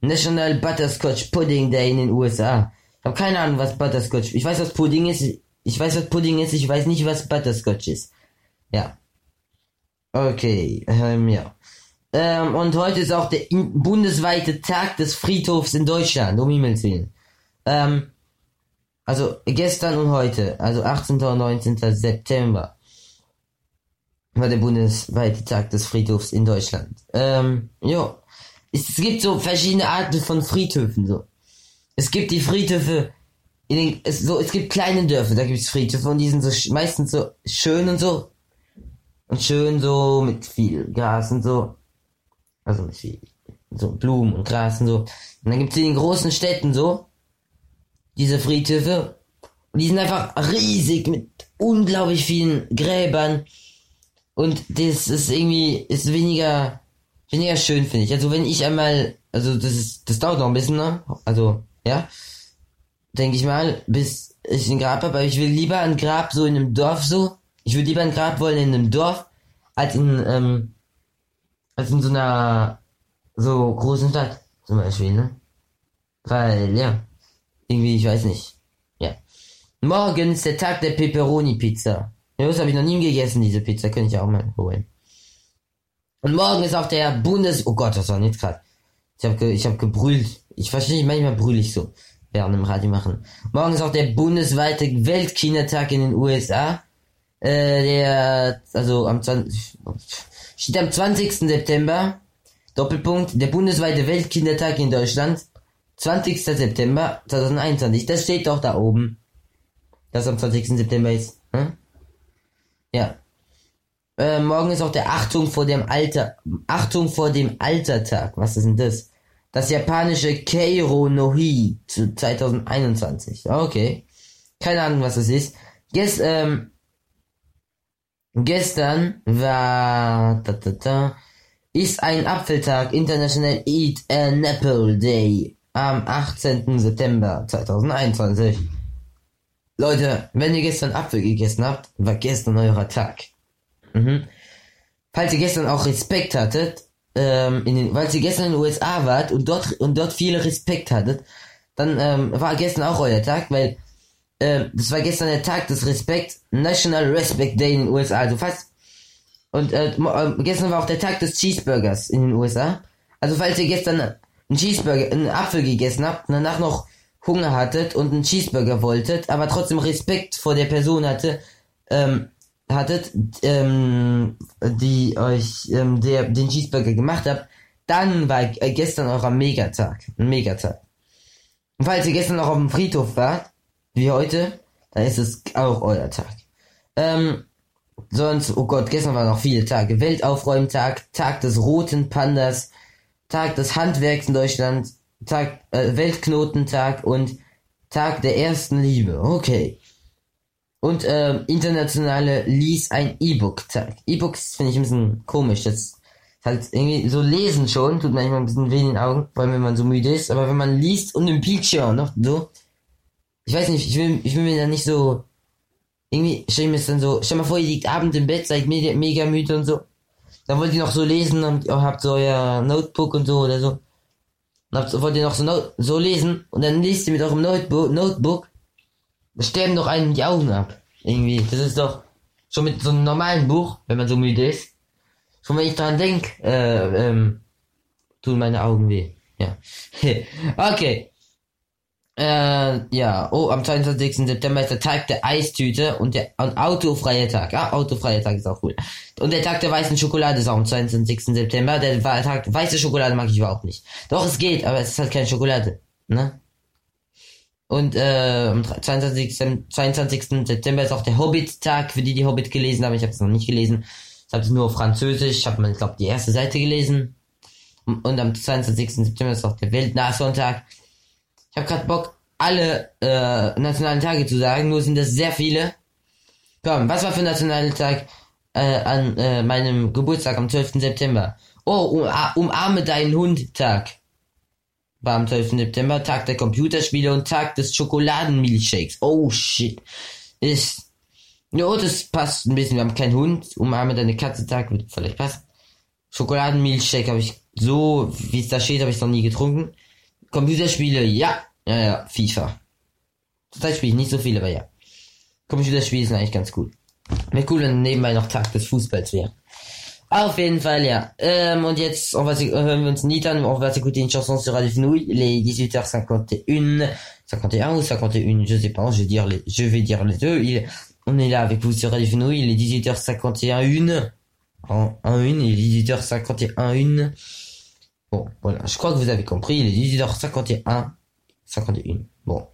National Butterscotch Pudding Day in den USA. Ich habe keine Ahnung, was Butterscotch. Ich weiß, was Pudding ist. Ich weiß, was Pudding ist. Ich weiß nicht, was Butterscotch ist. Ja. Okay, ähm, ja. Ähm, und heute ist auch der bundesweite Tag des Friedhofs in Deutschland, um Himmels Willen. Ähm, also gestern und heute, also 18. und 19. September, war der bundesweite Tag des Friedhofs in Deutschland. Ähm, ja. Es, gibt so verschiedene Arten von Friedhöfen, so. Es gibt die Friedhöfe, in den, es, so, es gibt kleine Dörfer, da gibt es Friedhöfe und die sind so meistens so schön und so. Und schön so mit viel Gras und so. Also mit viel, so Blumen und Gras und so. Und dann gibt es in den großen Städten so, diese Friedhöfe. Und die sind einfach riesig mit unglaublich vielen Gräbern. Und das ist irgendwie, ist weniger, weniger schön, finde ich. Also wenn ich einmal, also das ist, das dauert noch ein bisschen, ne? Also, ja. Denke ich mal, bis ich ein Grab habe, aber ich will lieber ein Grab so in einem Dorf so. Ich würde lieber ein Grab wollen in einem Dorf, als in, ähm, als in so einer, so großen Stadt, zum Beispiel, ne? Weil, ja. Irgendwie, ich weiß nicht. Ja. Morgen ist der Tag der Pepperoni-Pizza. Ja, das habe ich noch nie gegessen, diese Pizza. Könnte ich auch mal holen. Und morgen ist auch der Bundes... Oh Gott, was war jetzt gerade? Ich habe ge hab gebrüllt. Ich verstehe nicht, manchmal brülle ich so. Während dem Radio machen. Morgen ist auch der bundesweite Weltkindertag in den USA. Äh, der... Also am 20... Steht am 20. September. Doppelpunkt. Der bundesweite Weltkindertag in Deutschland. 20. September 2021. Das steht doch da oben. Das am 20. September ist. Hm? Ja. Äh, morgen ist auch der Achtung vor dem Alter. Achtung vor dem Altertag. Was ist denn das? Das japanische Keiro no Hi zu 2021. Okay. Keine Ahnung, was das ist. Gest, ähm, gestern war da, da, da, ist ein Apfeltag International Eat an Apple Day am 18. September 2021. Leute, wenn ihr gestern Apfel gegessen habt, war gestern euer Tag. Mhm. Falls ihr gestern auch Respekt hattet, ähm, in den, weil ihr gestern in den USA wart und dort und dort viel Respekt hattet, dann ähm, war gestern auch euer Tag, weil ähm, das war gestern der Tag des Respekt, National Respect Day in den USA, also fast. Und äh, mo- äh, gestern war auch der Tag des Cheeseburgers in den USA. Also falls ihr gestern einen Cheeseburger, einen Apfel gegessen habt und danach noch Hunger hattet und einen Cheeseburger wolltet, aber trotzdem Respekt vor der Person hatte, ähm, hattet, ähm, die euch ähm, der, den Cheeseburger gemacht habt, dann war äh, gestern euer Megatag. Ein Megatag. Und falls ihr gestern noch auf dem Friedhof wart, wie heute, dann ist es auch euer Tag. Ähm, sonst, oh Gott, gestern waren noch viele Tage. Weltaufräumtag, Tag des roten Pandas, Tag des Handwerks in Deutschland, Tag, äh, Weltknotentag und Tag der ersten Liebe. Okay. Und ähm, internationale Lies ein E-Book-Tag. E-Books finde ich ein bisschen komisch. Das halt irgendwie so lesen schon, tut manchmal ein bisschen weh in den Augen, vor allem wenn man so müde ist. Aber wenn man liest und im Bildschirm noch so, ich weiß nicht, ich will, ich will mir da nicht so irgendwie stell mir das dann so, stell mal vor, ihr liegt abends im Bett, seid mega, mega müde und so. Dann wollt ihr noch so lesen und habt so euer Notebook und so oder so. Und habt, wollt ihr noch so, so lesen und dann liest ihr mit eurem Notebook, Notebook sterben doch einem die Augen ab. Irgendwie. Das ist doch schon mit so einem normalen Buch, wenn man so müde ist. Schon wenn ich dran denk, äh, ähm, tun meine Augen weh. Ja. okay. Äh, ja, oh, am 22. September ist der Tag der Eistüte und der und autofreie Tag. Ah, autofreie Tag ist auch cool. Und der Tag der weißen Schokolade ist auch am 22. September. Der Tag, weiße Schokolade mag ich überhaupt nicht. Doch, es geht, aber es ist halt keine Schokolade. Ne? Und äh, am 22. Sem- 22. September ist auch der Hobbit-Tag, für die die Hobbit gelesen haben. Ich habe es noch nicht gelesen. Ich habe es nur auf Französisch. Ich habe, ich glaube, die erste Seite gelesen. Und und am 22. September ist auch der Weltnashorn-Tag. Ich habe gerade Bock, alle äh, nationalen Tage zu sagen, nur sind das sehr viele. Komm, was war für ein nationaler Tag äh, an äh, meinem Geburtstag am 12. September? Oh, um, umarme deinen Hund-Tag war am 12. September, Tag der Computerspiele und Tag des Schokoladenmilchshakes. Oh shit. Ist. Jo, das passt ein bisschen. Wir haben keinen Hund. Umarme deine Katze Tag wird vielleicht passen. Schokoladenmilchshake habe ich so, wie es da steht, habe ich noch nie getrunken. Computerspiele, ja. Ja, ja, FIFA. Zurzeit spiele ich nicht so viel, aber ja. Computerspiele sind eigentlich ganz cool. Wäre cool, wenn nebenbei noch Tag des Fußballs wäre. Auf jeden Fall, ja. Ähm, und jetzt, on va, hören wir nicht an, on va s'écouter une chanson sur Radio Fenouil, les 18h51, 51 ou 51, je sais pas, je vais dire les, je vais dire les deux. Il, on est là avec vous sur Radio Fenouil, il est 18h51, en 1 une, il est 18h51 une. Bon, voilà, je crois que vous avez compris, il est 18h51, 51. Bon.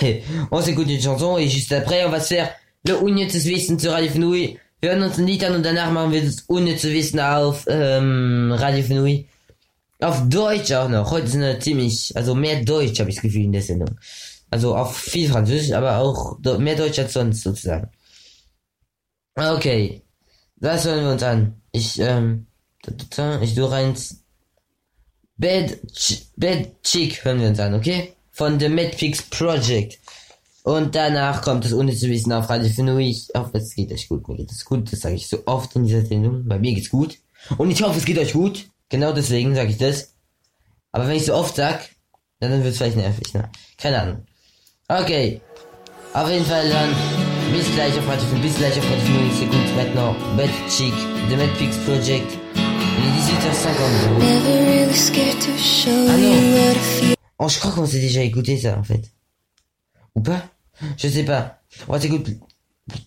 on s'écoute une chanson et juste après, on va se faire le Unnützes Wissen sur Radio Fenouil. Wir hören uns ein Lied an und danach machen wir das unnütze Wissen auf ähm, Radio Fenouil. Auf Deutsch auch noch. Heute sind wir ziemlich, also mehr Deutsch habe ich das Gefühl in der Sendung. Also auch viel Französisch, aber auch mehr Deutsch als sonst sozusagen. Okay. Das hören wir uns an. Ich, ähm, ich tue reins. Bad, Ch Bad Chick hören wir uns an, okay? Von The Madfix Project. Und danach kommt das unnütze Wissen auf Radio Fenouil. Ich hoffe, es geht euch gut. Mir geht es gut. Das sage ich so oft in dieser Sendung. Bei mir geht's gut. Und ich hoffe, es geht euch gut. Genau deswegen sage ich das. Aber wenn ich so oft sag, dann wird es vielleicht nervig, ne? Keine Ahnung. Okay. Auf jeden Fall dann. Bis gleich auf Radio Fenouil. Bis gleich auf Radio Fenouil. C'est écoute maintenant Bad Chick, The Madfix Project. Oh, je crois qu'on s'est déjà écouté ça, en fait. Ou pas? Je sais pas. On va s'écouter...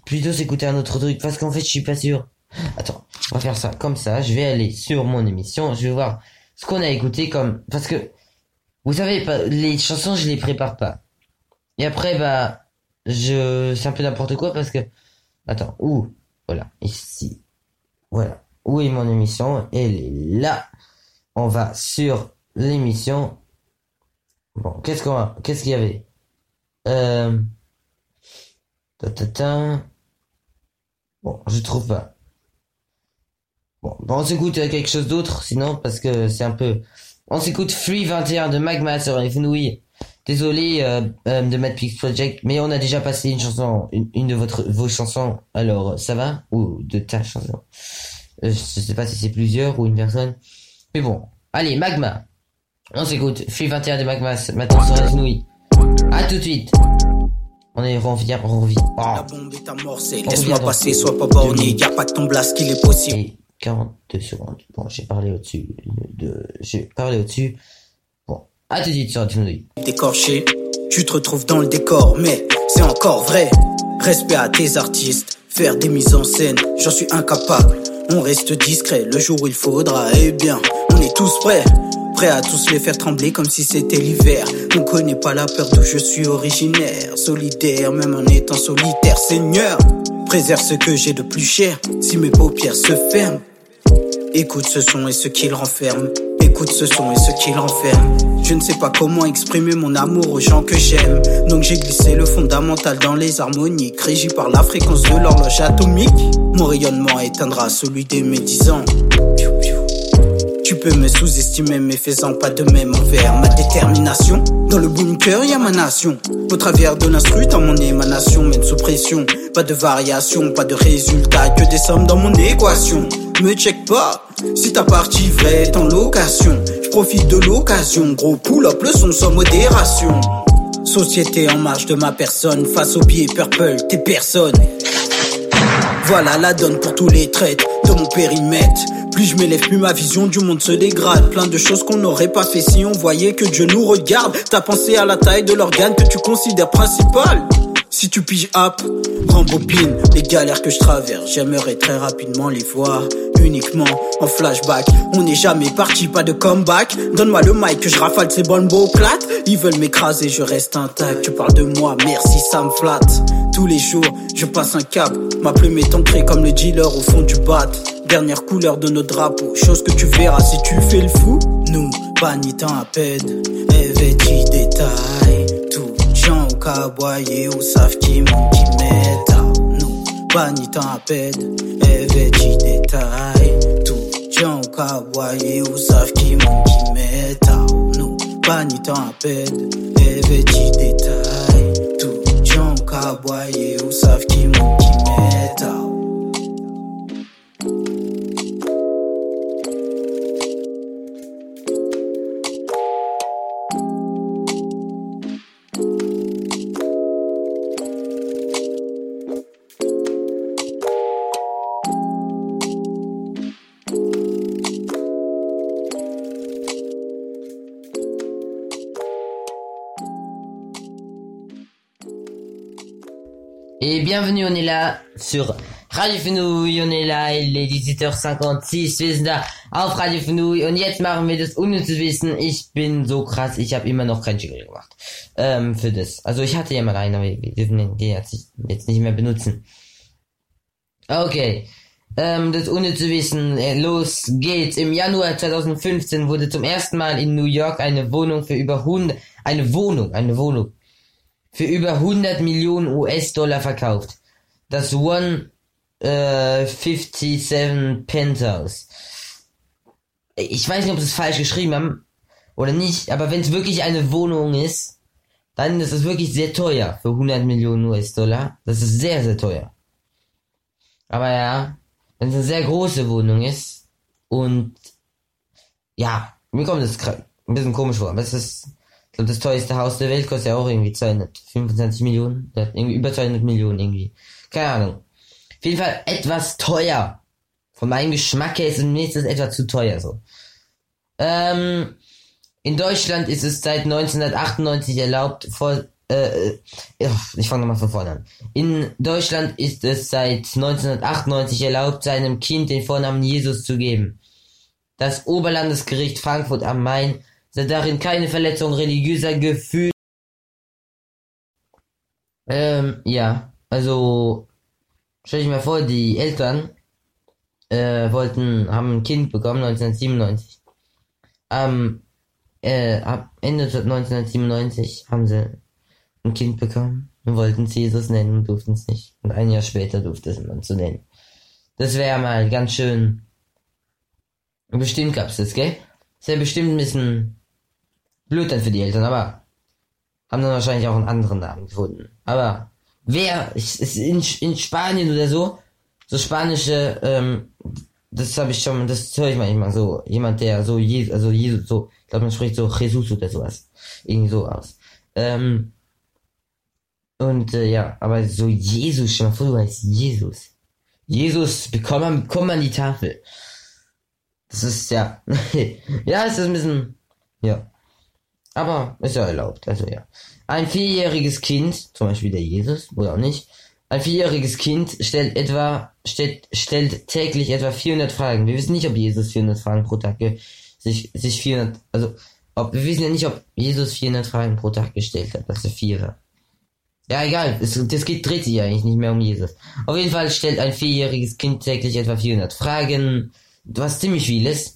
Plutôt s'écouter un autre truc, parce qu'en fait, je suis pas sûr. Attends, on va faire ça comme ça. Je vais aller sur mon émission, je vais voir ce qu'on a écouté comme... Parce que, vous savez, les chansons, je les prépare pas. Et après, bah, je... C'est un peu n'importe quoi, parce que... Attends, où? Voilà, ici. Voilà. Où est mon émission? Elle est là. On va sur l'émission. Bon, qu'est-ce qu'on a Qu'est-ce qu'il y avait? Euh... ta, ta, ta. Bon, je trouve pas. Bon, bon, on s'écoute euh, quelque chose d'autre, sinon, parce que c'est un peu... On s'écoute Free 21 de Magma sur les Fenouilles. Désolé euh, euh, de Madpix Project, mais on a déjà passé une chanson, une, une de votre, vos chansons. Alors, ça va? Ou de ta chanson? Je sais pas si c'est plusieurs ou une personne. Mais bon, allez, Magma. On s'écoute. Free 21 de Magma, maintenant sur les Fenouilles. À tout de suite. On est revient, on revient. Oh. La bombe est amorcée, laisse-moi passer, sois pas borné, y a pas de ton blast qu'il est possible. Et 42 secondes. Bon, j'ai parlé au-dessus de, j'ai parlé au-dessus. Bon, à tout de suite sur la Fenouille. Décorché, tu te retrouves dans le décor, mais c'est encore vrai. Respect à tes artistes, faire des mises en scène, j'en suis incapable. On reste discret le jour où il faudra, eh bien, on est tous prêts. Prêts à tous les faire trembler comme si c'était l'hiver. On connaît pas la peur d'où je suis originaire. Solidaire, même en étant solitaire, Seigneur. Préserve ce que j'ai de plus cher. Si mes paupières se ferment, Écoute ce son et ce qu'il renferme. Écoute ce son et ce qu'il renferme. Je ne sais pas comment exprimer mon amour aux gens que j'aime. Donc j'ai glissé le fondamental dans les harmoniques. Régi par la fréquence de l'horloge atomique. Mon rayonnement éteindra celui des médisants. Tu peux me sous-estimer, mais faisant pas de même envers ma détermination. Dans le bunker, y a ma nation. Au travers de l'instru, dans mon émanation, mène sous pression. Pas de variation, pas de résultat, que des sommes dans mon équation. Me check pas, si ta partie vraie est en location. Profite de l'occasion, gros pull-up, le son sans modération. Société en marge de ma personne, face au pied purple, t'es personne. Voilà la donne pour tous les traites de mon périmètre. Plus je m'élève, plus ma vision du monde se dégrade. Plein de choses qu'on n'aurait pas fait si on voyait que Dieu nous regarde. T'as pensé à la taille de l'organe que tu considères principal. Si tu piges up, rembobine les galères que je traverse. J'aimerais très rapidement les voir uniquement en flashback. On n'est jamais parti, pas de comeback. Donne-moi le mic que je rafale ces bonnes beaux plates. Ils veulent m'écraser, je reste intact. Tu parles de moi, merci, ça me flatte. Tous les jours, je passe un cap. Ma plume est ancrée comme le dealer au fond du bat. Dernière couleur de nos drapeaux, chose que tu verras si tu fais le fou. Nous, bannitant à peine, vêtis détail. Tout gens au caboyer ou savent qui mon qui m'aide. Nous, bannitant à peine, vêtis détail. Tout gens au caboyer ou savent qui mon qui m'aide. Nous, bannitant à peine, vêtis détail. Bienvenue, on est là sur Radio Fenouille, on est là, il est 18h56, wir sind da auf Radio Fenouille und jetzt machen wir das ohne zu wissen, ich bin so krass, ich habe immer noch kein Jingle gemacht ähm, für das. Also ich hatte ja mal einen, aber wir dürfen den jetzt nicht, mehr benutzen. Okay, ähm, das ohne zu wissen, äh, los geht's. Im Januar 2015 wurde zum ersten Mal in New York eine Wohnung für über 100, eine Wohnung, eine Wohnung für über 100 Millionen US-Dollar verkauft. Das One äh, 57 Penthouse. Ich weiß nicht, ob sie es falsch geschrieben haben oder nicht, aber wenn es wirklich eine Wohnung ist, dann ist es wirklich sehr teuer für 100 Millionen US-Dollar. Das ist sehr, sehr teuer. Aber ja, wenn es eine sehr große Wohnung ist und ja, mir kommt das gra- ein bisschen komisch vor, aber es ist glaube, das teuerste Haus der Welt kostet ja auch irgendwie 225 Millionen. Irgendwie über 200 Millionen irgendwie. Keine Ahnung. Auf jeden Fall etwas teuer. Von meinem Geschmack her ist es es etwas zu teuer so. Ähm, in Deutschland ist es seit 1998 erlaubt, vor, äh, äh, ich fange nochmal von vorne an. In Deutschland ist es seit 1998 erlaubt, seinem Kind den Vornamen Jesus zu geben. Das Oberlandesgericht Frankfurt am Main sah darin keine Verletzung religiöser Gefühle. Ähm, ja, also stell dich mal vor, die Eltern äh, wollten, haben ein Kind bekommen 1997. Am äh, Ende 1997 haben sie ein Kind bekommen und wollten es Jesus nennen und durften es nicht. Und ein Jahr später durfte es man zu nennen. Das wäre mal ganz schön. Bestimmt gab's das, gell? Ist ja bestimmt ein bisschen blöd dann für die Eltern, aber haben dann wahrscheinlich auch einen anderen Namen gefunden. Aber wer ich, ist in, in Spanien oder so, so spanische, ähm, das habe ich schon, das höre ich manchmal so, jemand, der so Jesus, also Jesus, so, ich glaube, man spricht so Jesus oder sowas. Irgendwie so aus. Ähm, und äh, ja, aber so Jesus, stell mal vor, du heißt Jesus. Jesus, komm an, komm an die Tafel. Das ist ja, ja, ist das ein bisschen, ja. Aber ist ja erlaubt, also ja. Ein vierjähriges Kind, zum Beispiel der Jesus, oder auch nicht, ein vierjähriges Kind stellt etwa, stellt, stellt täglich etwa 400 Fragen. Wir wissen nicht, ob Jesus 400 Fragen pro Tag, sich, sich 400, also, ob, wir wissen ja nicht, ob Jesus 400 Fragen pro Tag gestellt hat, das ist vier. Ja, egal, es, das geht, dreht sich eigentlich nicht mehr um Jesus. Auf jeden Fall stellt ein vierjähriges Kind täglich etwa 400 Fragen, was ziemlich viel ist.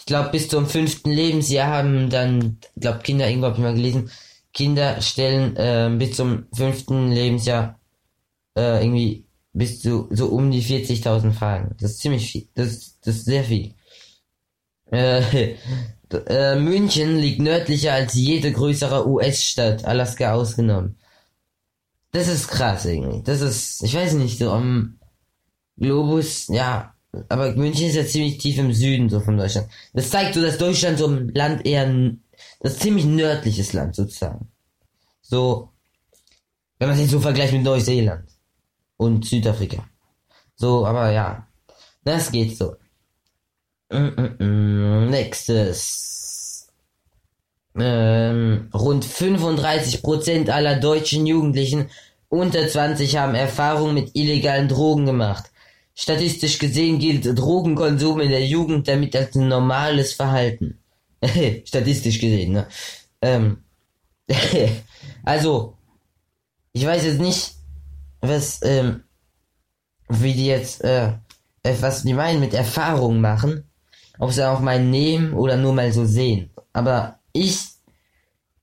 Ich glaube, bis zum fünften Lebensjahr haben dann, glaube, Kinder, irgendwo habe ich mal gelesen, Kinder stellen äh, bis zum fünften Lebensjahr äh, irgendwie bis zu so um die 40.000 Fragen. Das ist ziemlich viel. Das, das ist sehr viel. Äh, äh, München liegt nördlicher als jede größere US-Stadt, Alaska ausgenommen. Das ist krass irgendwie. Das ist, ich weiß nicht, so am Globus, ja, aber München ist ja ziemlich tief im Süden so von Deutschland. Das zeigt so, dass Deutschland so ein Land eher, das ziemlich nördliches Land sozusagen. So, wenn man sich so vergleicht mit Neuseeland und Südafrika. So, aber ja, das geht so. Mm, mm, mm. Nächstes. Ähm, rund 35% aller deutschen Jugendlichen unter 20 haben Erfahrung mit illegalen Drogen gemacht. Statistisch gesehen gilt Drogenkonsum in der Jugend damit als normales Verhalten. Statistisch gesehen, ne? Ähm, also, ich weiß jetzt nicht, was, ähm, wie die jetzt, äh, was die meinen mit Erfahrung machen. Ob sie auch mal nehmen oder nur mal so sehen. Aber ich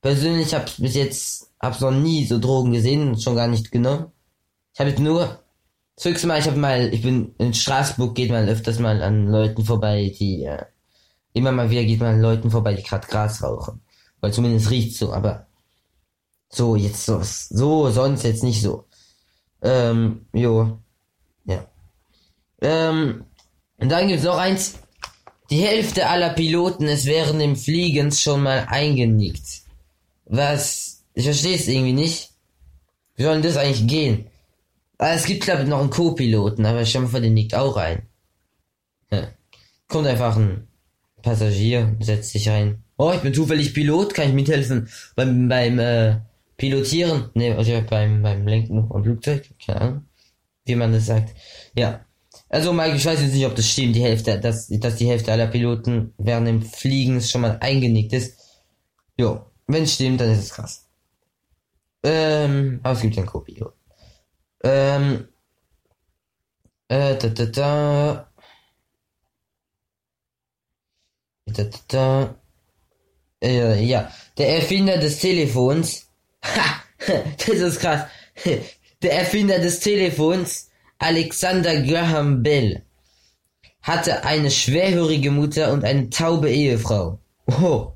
persönlich habe bis jetzt hab's noch nie so Drogen gesehen schon gar nicht genommen. Ich habe jetzt nur das Mal, ich habe mal, ich bin in Straßburg, geht man öfters mal an Leuten vorbei, die äh, immer mal wieder geht man an Leuten vorbei, die gerade Gras rauchen. Weil zumindest riecht so, aber so jetzt so, so sonst jetzt nicht so. Ähm, jo, ja. Ähm, und dann gibt's noch eins. Die Hälfte aller Piloten ist während dem Fliegens schon mal eingenickt. Was? Ich verstehe es irgendwie nicht. Wie soll denn das eigentlich gehen? Ah, es gibt, glaube ich, noch einen Co-Piloten, aber ich vor, der nickt auch ein. Ja. Kommt einfach ein Passagier, setzt sich rein. Oh, ich bin zufällig Pilot, kann ich mithelfen beim, beim, äh, pilotieren, ne, also beim, beim Lenken vom Flugzeug, keine Ahnung, wie man das sagt. Ja. Also Mike, ich weiß jetzt nicht, ob das stimmt, die Hälfte, dass, dass die Hälfte aller Piloten während dem Fliegen schon mal eingenickt ist. Jo, wenn es stimmt, dann ist es krass. Ähm, aber es gibt ja ein Kopie. Ähm, äh, da, da, da. Da, da, da. Äh, ja, der Erfinder des Telefons. Ha, das ist krass. Der Erfinder des Telefons, Alexander Graham Bell, hatte eine schwerhörige Mutter und eine taube Ehefrau. Oh.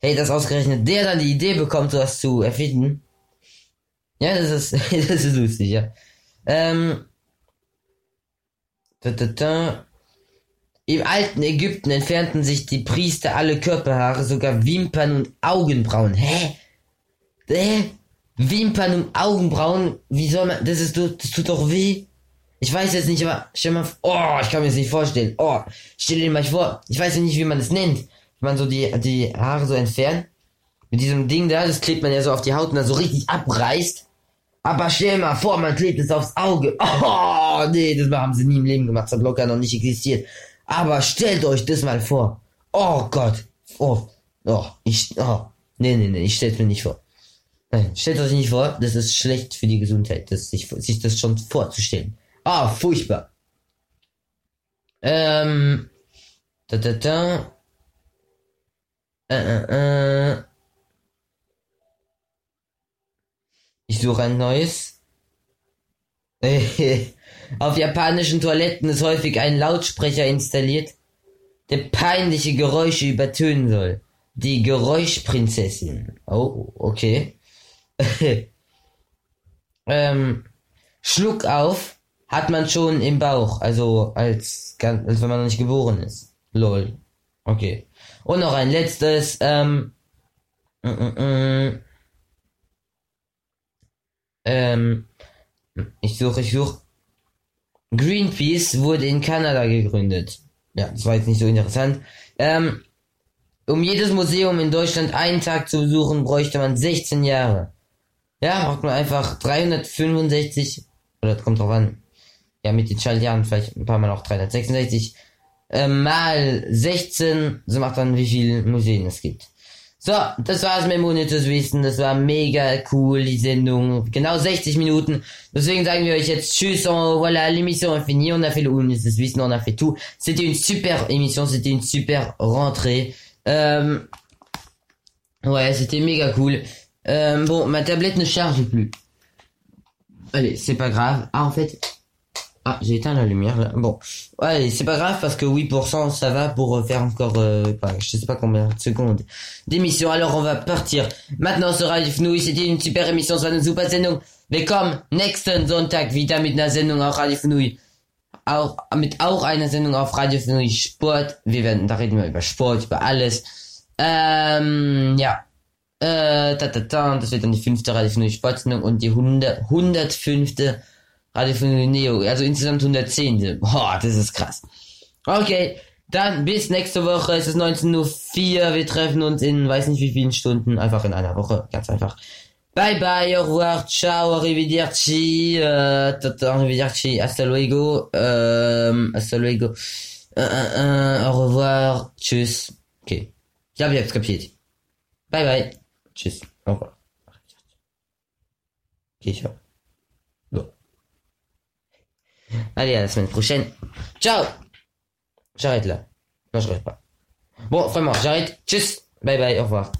Hey, dass ausgerechnet der dann die Idee bekommt, sowas zu erfinden. Ja, das ist, das ist lustig, ja. Ähm, da, da, da. Im alten Ägypten entfernten sich die Priester alle Körperhaare, sogar Wimpern und Augenbrauen. Hä? Hä? Wimpern und Augenbrauen? Wie soll man, das ist, das tut doch weh. Ich weiß jetzt nicht, aber stell mal, oh, ich kann mir das nicht vorstellen. Oh, stell dir mal vor, ich weiß ja nicht, wie man das nennt. Wenn man so die, die Haare so entfernt. Mit diesem Ding da, das klebt man ja so auf die Haut und dann so richtig abreißt. Aber stell mal vor, man klebt es aufs Auge. Oh, nee, das haben sie nie im Leben gemacht. Das hat locker noch nicht existiert. Aber stellt euch das mal vor. Oh Gott. Oh, oh, ich, oh. Nee, nee, nee, ich stell's mir nicht vor. Nein, stellt euch nicht vor, das ist schlecht für die Gesundheit, das, sich, sich das schon vorzustellen. Ah, furchtbar. Ähm, da, da, da. Äh, äh, äh. Ich suche ein neues. Auf japanischen Toiletten ist häufig ein Lautsprecher installiert, der peinliche Geräusche übertönen soll. Die Geräuschprinzessin. Oh, okay. ähm, Schluck auf hat man schon im Bauch, also als, als wenn man noch nicht geboren ist. Lol. Okay. Und noch ein letztes, ähm, mm, mm, mm. Ähm, ich suche, ich suche. Greenpeace wurde in Kanada gegründet. Ja, das war jetzt nicht so interessant. Ähm, um jedes Museum in Deutschland einen Tag zu besuchen, bräuchte man 16 Jahre. Ja, braucht man einfach 365, oder das kommt drauf an. Ja, mit den Schaltjahren vielleicht ein paar Mal auch 366 äh, mal 16, so macht dann wie viele Museen es gibt. So, das war's mit Monitus Wissen. Das war mega cool, die Sendung. Genau 60 Minuten. Deswegen sagen wir euch jetzt Tschüss. On, voilà, l'émission est finie. On a fait le Monitus Wissen, on a fait tout. C'était une super émission, c'était une super rentrée. Euh, ouais, c'était méga cool. Euh, bon, ma tablette ne charge plus. Allez, c'est pas grave. Ah, en fait, ah, j'ai éteint la lumière là. Bon, ouais, c'est pas grave parce que 8% ça va pour faire encore, euh, pas, je sais pas combien de secondes d'émission. Alors on va partir. Maintenant sur Radio Fnui, c'était une super émission, war eine super Sendung. Willkommen nächsten Sonntag wieder mit einer Sendung auf Radio Fnui. Auch, mit auch einer Sendung auf Radio Fnui Sport. Wir werden, da reden wir über Sport, über alles. Ähm, ja. Äh, ta, ta, ta, das wird dann die fünfte Radio Fnui Sportsendung und die 100, 105. Radio von Neo. Also insgesamt 110. Boah, das ist krass. Okay, dann bis nächste Woche. Es ist 19.04 Uhr. Wir treffen uns in weiß nicht wie vielen Stunden. Einfach in einer Woche. Ganz einfach. Bye bye, au revoir, ciao, arrivederci, äh, arrivederci, hasta luego, ähm, hasta luego, äh, äh, au revoir, tschüss. Okay. Ich glaube, habt's kapiert. Bye bye. Tschüss. Au revoir. Okay, ciao. Allez, à la semaine prochaine. Ciao J'arrête là. Non, je rêve pas. Bon, vraiment, j'arrête. Tchuss Bye bye, au revoir.